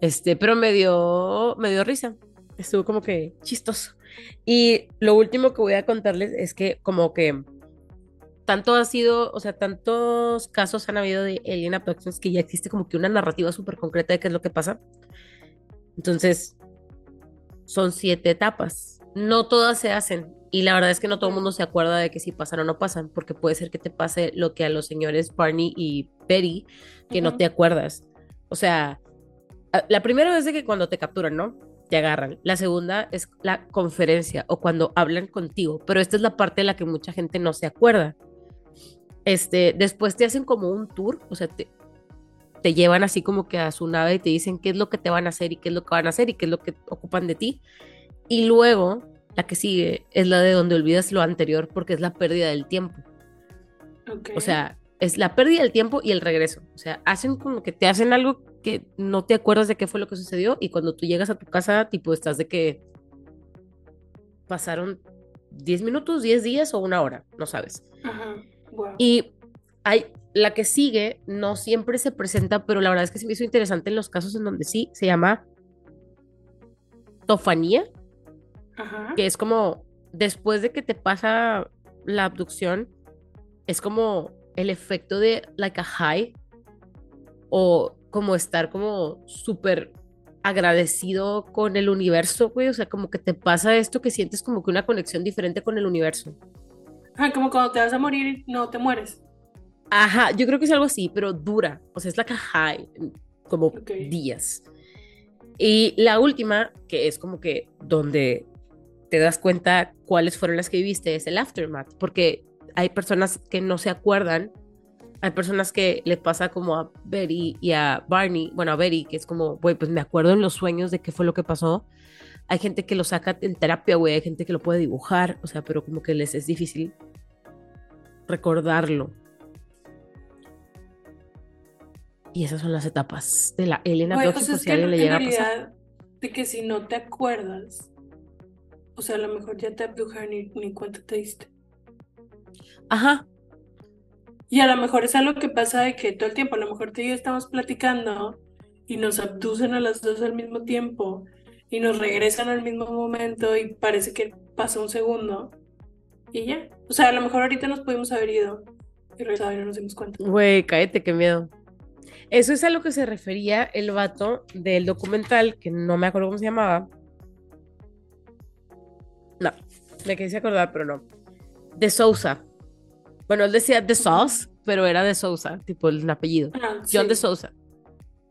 Este, pero me dio, me dio risa. Estuvo como que chistoso. Y lo último que voy a contarles es que como que tanto ha sido, o sea, tantos casos han habido de alien abductions que ya existe como que una narrativa súper concreta de qué es lo que pasa. Entonces, son siete etapas. No todas se hacen. Y la verdad es que no todo el mundo se acuerda de que si pasan o no pasan, porque puede ser que te pase lo que a los señores Barney y Betty, que no te acuerdas. O sea, la primera es de que cuando te capturan, ¿no? Te agarran. La segunda es la conferencia o cuando hablan contigo, pero esta es la parte de la que mucha gente no se acuerda. Este, después te hacen como un tour, o sea, te, te llevan así como que a su nave y te dicen qué es lo que te van a hacer y qué es lo que van a hacer y qué es lo que ocupan de ti. Y luego, la que sigue es la de donde olvidas lo anterior porque es la pérdida del tiempo. Ok. O sea, es la pérdida del tiempo y el regreso. O sea, hacen como que te hacen algo que no te acuerdas de qué fue lo que sucedió y cuando tú llegas a tu casa, tipo, estás de que pasaron 10 minutos, 10 días o una hora, no sabes. Ajá. Wow. Y hay, la que sigue no siempre se presenta, pero la verdad es que se me hizo interesante en los casos en donde sí, se llama tofanía, Ajá. que es como después de que te pasa la abducción, es como el efecto de like a high o como estar como súper agradecido con el universo, güey, o sea, como que te pasa esto que sientes como que una conexión diferente con el universo. Ajá, como cuando te vas a morir no te mueres. Ajá, yo creo que es algo así, pero dura, o sea, es like a high, como Ok. días. Y la última, que es como que donde te das cuenta cuáles fueron las que viviste, es el aftermath, porque hay personas que no se acuerdan, hay personas que le pasa como a Betty y a Barney, bueno, a Betty, que es como, güey, pues me acuerdo en los sueños de qué fue lo que pasó. Hay gente que lo saca en terapia, güey, hay gente que lo puede dibujar, o sea, pero como que les es difícil recordarlo. Y esas son las etapas de la Elena Güey, o Abduction, sea, por es si que a alguien le llega a pasar. de que si no te acuerdas, o sea, a lo mejor ya te abdujeron y ni cuenta te diste. Ajá, Y a lo mejor es algo que pasa de que todo el tiempo, a lo mejor tú y yo estamos platicando y nos abducen a las dos al mismo tiempo y nos regresan al mismo momento y parece que pasa un segundo y ya. O sea, a lo mejor ahorita nos pudimos haber ido y regresado y no nos dimos cuenta. güey, cállate, qué miedo. Eso es a lo que se refería el vato del documental, que no me acuerdo cómo se llamaba. No, me quise acordar, pero no. De Sousa. Bueno, él decía de Sauce, pero era de Sousa, tipo el apellido. Ah, John de Sousa.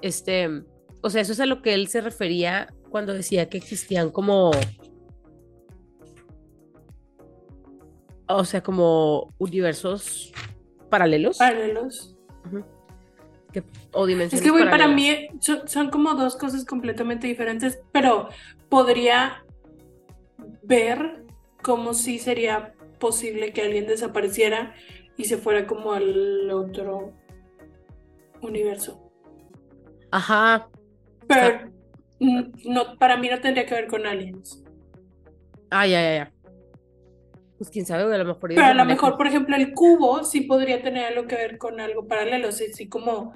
Este, o sea, eso es a lo que él se refería cuando decía que existían como. O sea, como universos paralelos Paralelos. Que- o Es que, güey, para mí son, son como dos cosas completamente diferentes, pero podría ver cómo sí sería posible que alguien desapareciera y se fuera como al otro universo. Ajá. Pero no, para mí no tendría que ver con aliens. Ah, ya, ya, ya. Pues quién sabe, a lo mejor. Pero a lo mejor, por ejemplo, el cubo sí podría tener algo que ver con algo paralelo. Así, así como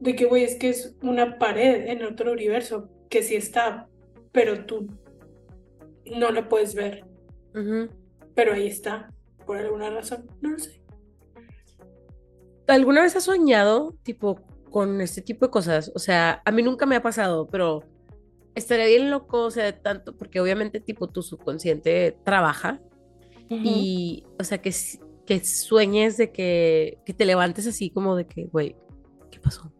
de que, güey, es que es una pared en otro universo que sí está, pero tú no lo puedes ver. Ujú. Pero ahí está, por alguna razón. No lo sé. ¿Alguna vez has soñado, tipo, con este tipo de cosas? O sea, a mí nunca me ha pasado, pero estaría bien loco, o sea, de tanto, porque obviamente, tipo, tu subconsciente trabaja y, o sea, que, que sueñes de que, que te levantes así como de que, güey, pasó?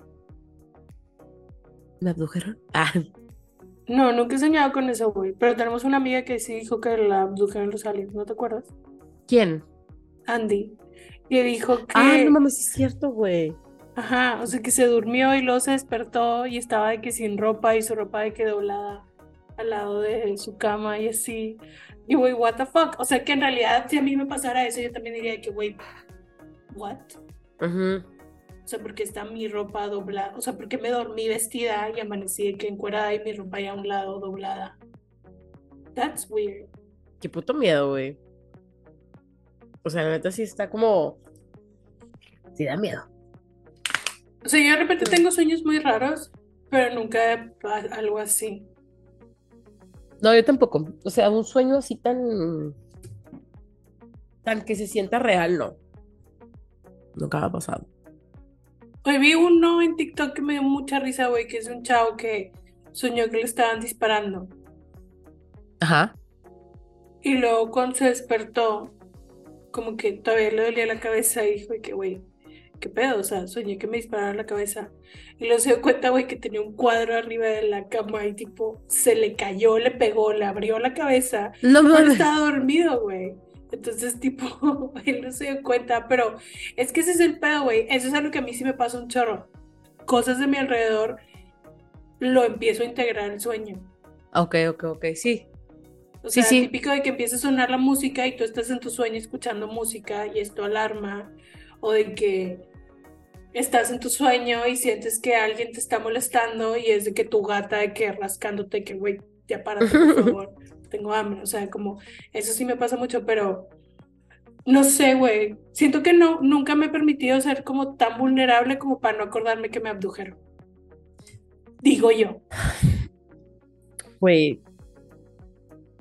¿Me abdujeron? Ah, No, nunca he soñado con eso, güey. Pero tenemos una amiga que sí dijo que la abdujeron los aliens, ¿no te acuerdas? ¿quién? Andy. Y dijo que. Ah, no mames, es cierto, güey. Ajá, o sea que se durmió y luego se despertó y estaba de que sin ropa y su ropa de que doblada al lado de su cama y así. Y güey, what the fuck. O sea que en realidad si a mí me pasara eso, yo también diría que, güey, what? Ujú. O sea, porque está mi ropa doblada. O sea, porque me dormí vestida y amanecí que encuerada y mi ropa ya a un lado doblada. That's weird. Qué puto miedo, güey. O sea, la neta sí está como. Sí da miedo. O sea, yo de repente tengo sueños muy raros, pero nunca algo así. No, yo tampoco. O sea, un sueño así tan. tan que se sienta real, no. Nunca me ha pasado. Hoy vi uno en TikTok que me dio mucha risa, güey, que es un chavo que soñó que le estaban disparando. Ajá. Y luego cuando se despertó, como que todavía le dolía la cabeza y dijo que, güey, ¿qué pedo? O sea, soñé que me dispararon la cabeza. Y luego se dio cuenta, güey, que tenía un cuadro arriba de la cama y tipo, se le cayó, le pegó, le abrió la cabeza. No mames. estaba dormido, güey. Entonces, tipo, él no se dio cuenta, pero es que ese es el pedo, güey. Eso es algo que a mí sí me pasa un chorro. Cosas de mi alrededor lo empiezo a integrar al sueño. Ok, ok, ok. Sí. O Sí, sea, sí. típico de que empieza a sonar la música y tú estás en tu sueño escuchando música y esto alarma. O de que estás en tu sueño y sientes que alguien te está molestando y es de que tu gata de que rascándote que, güey, ya párate, por favor. Tengo hambre. O sea, como eso sí me pasa mucho, pero no sé, güey. Siento que no, nunca me he permitido ser como tan vulnerable como para no acordarme que me abdujeron. Digo yo. Güey.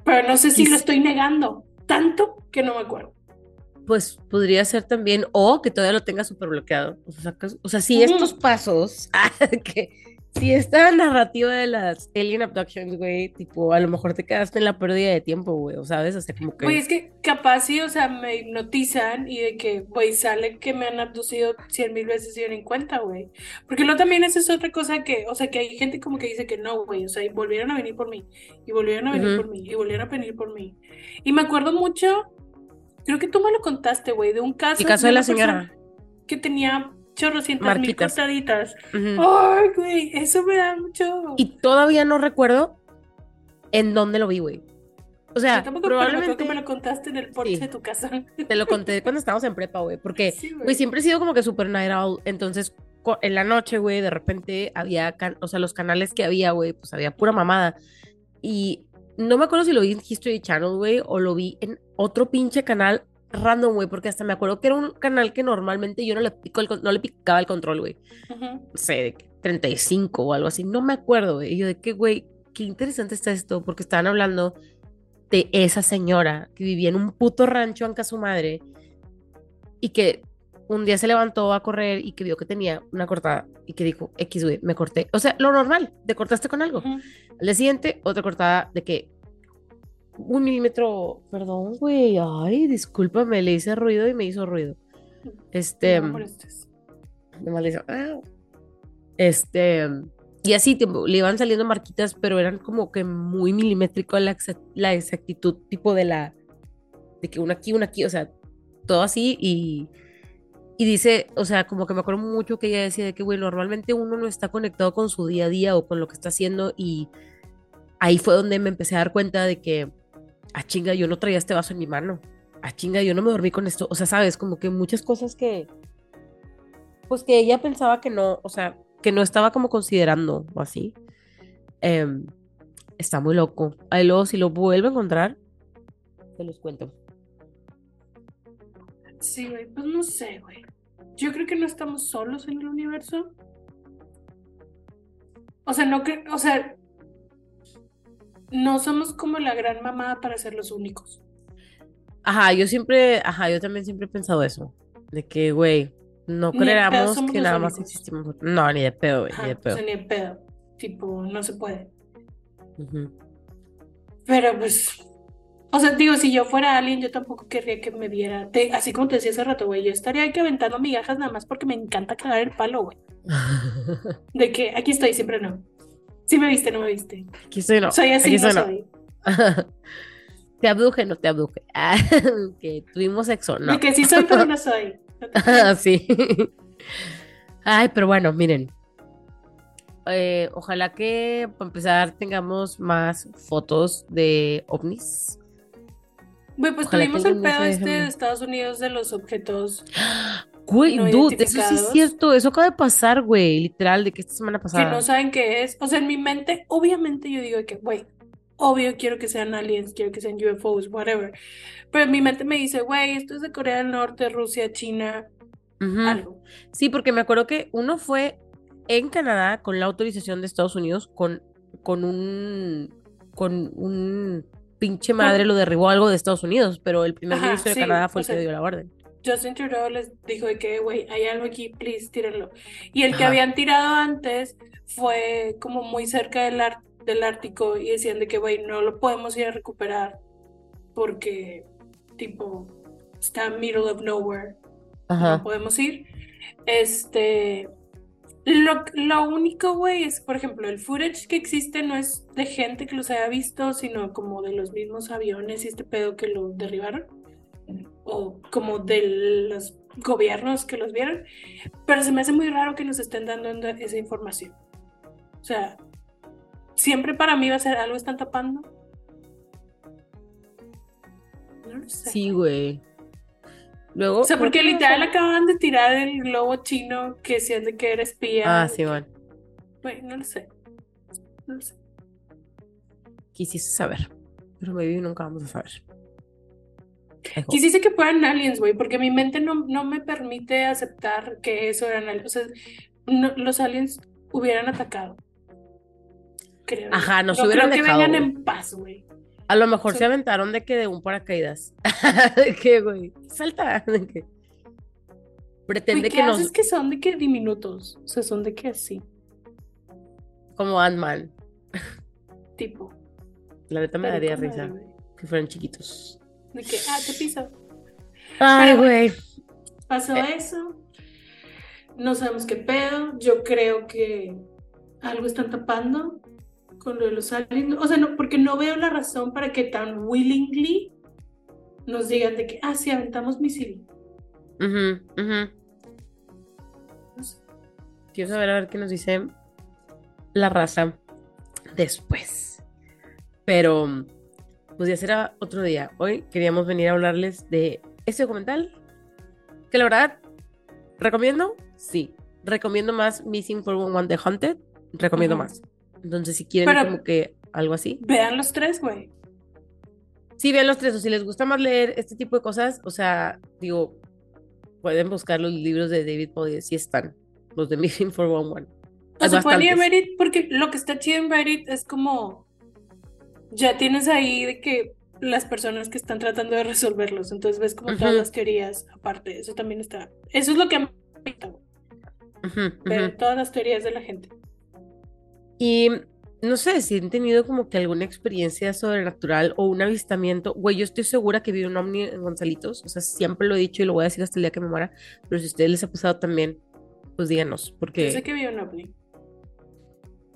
Pero no sé si lo estoy negando tanto que no me acuerdo. Pues podría ser también, o que todavía lo tenga súper bloqueado. O sea, o sea, si estos pasos, que si esta narrativa de las alien abductions, güey, tipo, a lo mejor te quedaste en la pérdida de tiempo, güey, o sabes, o sea, como que... Güey, es que capaz sí, o sea, me hipnotizan y de que, güey, sale que me han abducido cien mil veces y yo ni cuenta, güey. Porque luego también esa es otra cosa que, o sea, que hay gente como que dice que no, güey, o sea, y volvieron a venir por mí, y volvieron a venir Ujú. por mí, y volvieron a venir por mí. Y me acuerdo mucho, creo que tú me lo contaste, güey, de un caso El caso de la una persona señora. que tenía chorrocientas mil cortaditas. Ujú. Ay, güey, eso me da mucho. Y todavía no recuerdo en dónde lo vi, güey. O sea, tampoco, probablemente me lo contaste en el porche Sí. de tu casa. te lo conté cuando estábamos en prepa, güey, porque, Sí, güey, siempre he sido como que super night owl, entonces en la noche, güey, de repente había, can- o sea, los canales que había, güey, pues había pura mamada. Y no me acuerdo si lo vi en History Channel, güey, o lo vi en otro pinche canal random, güey, porque hasta me acuerdo que era un canal que normalmente yo no le, pico el no le picaba el control, güey. No sé, de que 35 o algo así, no me acuerdo, güey. Y yo de que, güey, qué interesante está esto, porque estaban hablando de esa señora que vivía en un puto rancho en su madre y que un día se levantó a correr y que vio que tenía una cortada y que dijo, X, güey, me corté. O sea, lo normal, te cortaste con algo. Al día siguiente, otra cortada de que un milímetro, perdón, güey, ay, discúlpame, le hice ruido y me hizo ruido. Este, No me le hizo, "Ah". Este, y así tipo, le iban saliendo marquitas, pero eran como que muy milimétrico la, exa- la exactitud, tipo de la, de que una aquí, una aquí, o sea, todo así y, y dice, o sea, como que me acuerdo mucho que ella decía de que, güey, normalmente uno no está conectado con su día a día o con lo que está haciendo y ahí fue donde me empecé a dar cuenta de que, ah, chinga, yo no traía este vaso en mi mano, ah, chinga, yo no me dormí con esto, o sea, sabes, como que muchas cosas que, pues que ella pensaba que no, o sea, que no estaba como considerando o así. Em, está muy loco. Ahí luego, si lo vuelvo a encontrar, te los cuento. Sí, güey, pues no sé, güey. Yo creo que no estamos solos en el universo. O sea, no creo, o sea, no somos como la gran mamada para ser los únicos. Ajá, yo siempre, ajá, yo también siempre he pensado eso. De que, güey, no creamos que nada más existimos. No, ni de pedo, güey, Ajá, ni de o pedo. sea, ni de pedo. Tipo, no se puede. Pero pues, O sea, digo, si yo fuera alien, yo tampoco querría que me viera. Te- así como te decía hace rato, güey, yo estaría ahí que aventando migajas nada más porque me encanta cagar el palo, güey. De que aquí estoy, siempre no. Si me viste, no me viste. Aquí estoy no. Soy así, aquí no soy. te abduje, no te abduje. Ah, que tuvimos sexo, no. De que sí soy, pero no soy. No sí. Ay, pero bueno, miren. Eh, ojalá que para empezar tengamos más fotos de ovnis. Güey, pues Ojalá tuvimos que el pedo este de Estados Unidos de los objetos Güey, No dude, eso sí es cierto. Eso acaba de pasar, güey. Literal, de que esta semana que pasada. no saben qué es. O sea, en mi mente, obviamente yo digo que, güey, obvio quiero que sean aliens, quiero que sean UFOs, whatever. Pero en mi mente me dice, güey, esto es de Corea del Norte, Rusia, China, algo. Sí, porque me acuerdo que uno fue en Canadá con la autorización de Estados Unidos con, con un con un pinche madre lo derribó algo de Estados Unidos, pero el primer Ajá, ministro de Canadá fue el que sea, dio la orden. Justin Trudeau les dijo de que, güey, hay algo aquí, please, tírenlo. Y el que habían tirado antes fue como muy cerca del, Ar- del Ártico y decían de que, güey, no lo podemos ir a recuperar porque, tipo, está middle of nowhere. no podemos ir. Este, lo, lo único, güey, es, por ejemplo, el footage que existe no es de gente que los haya visto, sino como de los mismos aviones y este pedo que lo derribaron, o como de los gobiernos que los vieron, pero se me hace muy raro que nos estén dando esa información. O sea, siempre para mí va a ser algo están tapando. No lo. Sí, güey. Luego. O sea, porque que literal acaban de tirar el globo chino que de que era espía. Ah, sí, man. Güey, no lo sé. No lo sé. Quisiste saber. Pero maybe nunca vamos a saber. Quisiese que fueran aliens, güey, porque mi mente no, no me permite aceptar que eso eran aliens. O sea, no- los aliens hubieran atacado. Creo. Ajá, nos no hubieran creo que dejado, vengan güey. en paz, güey. A lo mejor Sí. se aventaron de que de un paracaídas. ¿De qué, güey? Salta. ¿De? Pretende que ¿qué nos. haces que son de que diminutos? O sea, son de que así, Como Ant-Man. tipo. La neta me daría risa madre, que fueran chiquitos. De que, ah, te piso. Ay, güey. Pasó Eh. eso. No sabemos qué pedo. Yo creo que algo están tapando con lo de los aliens. O sea, no, porque no veo la razón para que tan willingly nos digan de que, ah, sí, aventamos misil. Ujú. No sé. Quiero saber a ver qué nos dice la raza después. Pero, pues ya será otro día. Hoy queríamos venir a hablarles de este documental. Que la verdad, ¿recomiendo? Sí. ¿Recomiendo más Missing 411 The Haunted? Recomiendo más. Entonces, si quieren Pero- como que algo así. Vean los tres, güey. Sí, vean los tres, o si les gusta más leer este tipo de cosas, o sea, digo, pueden buscar los libros de David Poe, si están, los de Missing 411. O Hay se pueden ir a bastantes. Reddit porque lo que está chido en Reddit es como ya tienes ahí de que las personas que están tratando de resolverlos, entonces ves como todas las teorías aparte, eso también está. Eso es lo que me gusta, güey, Ujú, ver ujú. todas las teorías de la gente. Y no sé si han tenido como que alguna experiencia sobrenatural o un avistamiento. Güey, yo estoy segura que vi un ovni en Gonzalitos, o sea, siempre lo he dicho y lo voy a decir hasta el día que me muera, pero si a ustedes les ha pasado también, pues díganos, Yo porque sé que vi un ovni.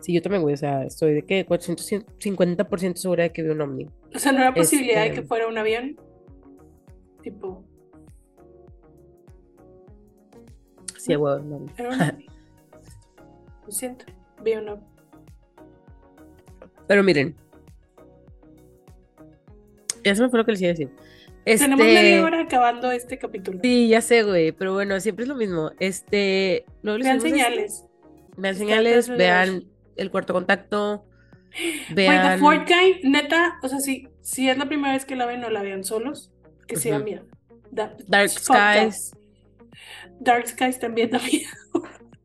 sí, yo también, güey, o sea, estoy de que 450% segura de que vi un ovni. O sea, no era posibilidad de Este- que fuera un avión. Tipo, Sí, güey, ovni. era un ovni. Lo siento, vi un ovni. Pero miren. Ya se me fue lo que les iba a decir. Tenemos Este, media hora acabando este capítulo. Sí, ya sé, güey, pero bueno, siempre es lo mismo. Este, Vean señales. Vean señales, vean el cuarto contacto, Güey, The vean. Fourth Kind, neta, o sea, si, si es la primera vez que la ven, no la vean solos, que se da Ujú. miedo. Da- Dark. Skies. Dark Skies también da miedo.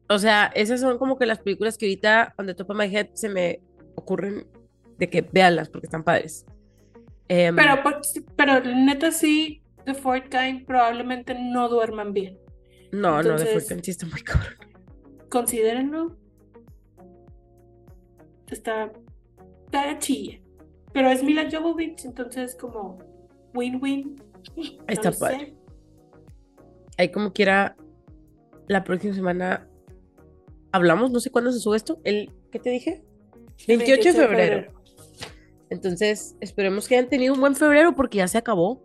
O sea, esas son como que las películas que ahorita, donde Top of My Head, se me ocurren de que véanlas porque están padres. Em, Pero, pues, pero neta, sí, The Fourth Kind probablemente no duerman bien. no, no, de entonces- Fortune sí está muy cabrón. Considérenlo. Está, está chilla. Pero es Mila Jovovich, entonces como win-win. No Está padre. Ahí como quiera, la próxima semana hablamos, no sé cuándo se sube esto. El, ¿Qué te dije? 28 de febrero. Entonces, esperemos que hayan tenido un buen febrero porque ya se acabó.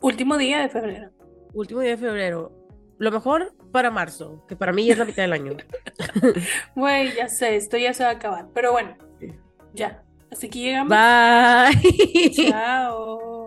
Último día de febrero. Último día de febrero. Lo mejor para marzo, que para mí ya es la mitad del año. Güey, ya sé, esto ya se va a acabar. Pero bueno, ya. Hasta aquí llegamos. Bye. Chao.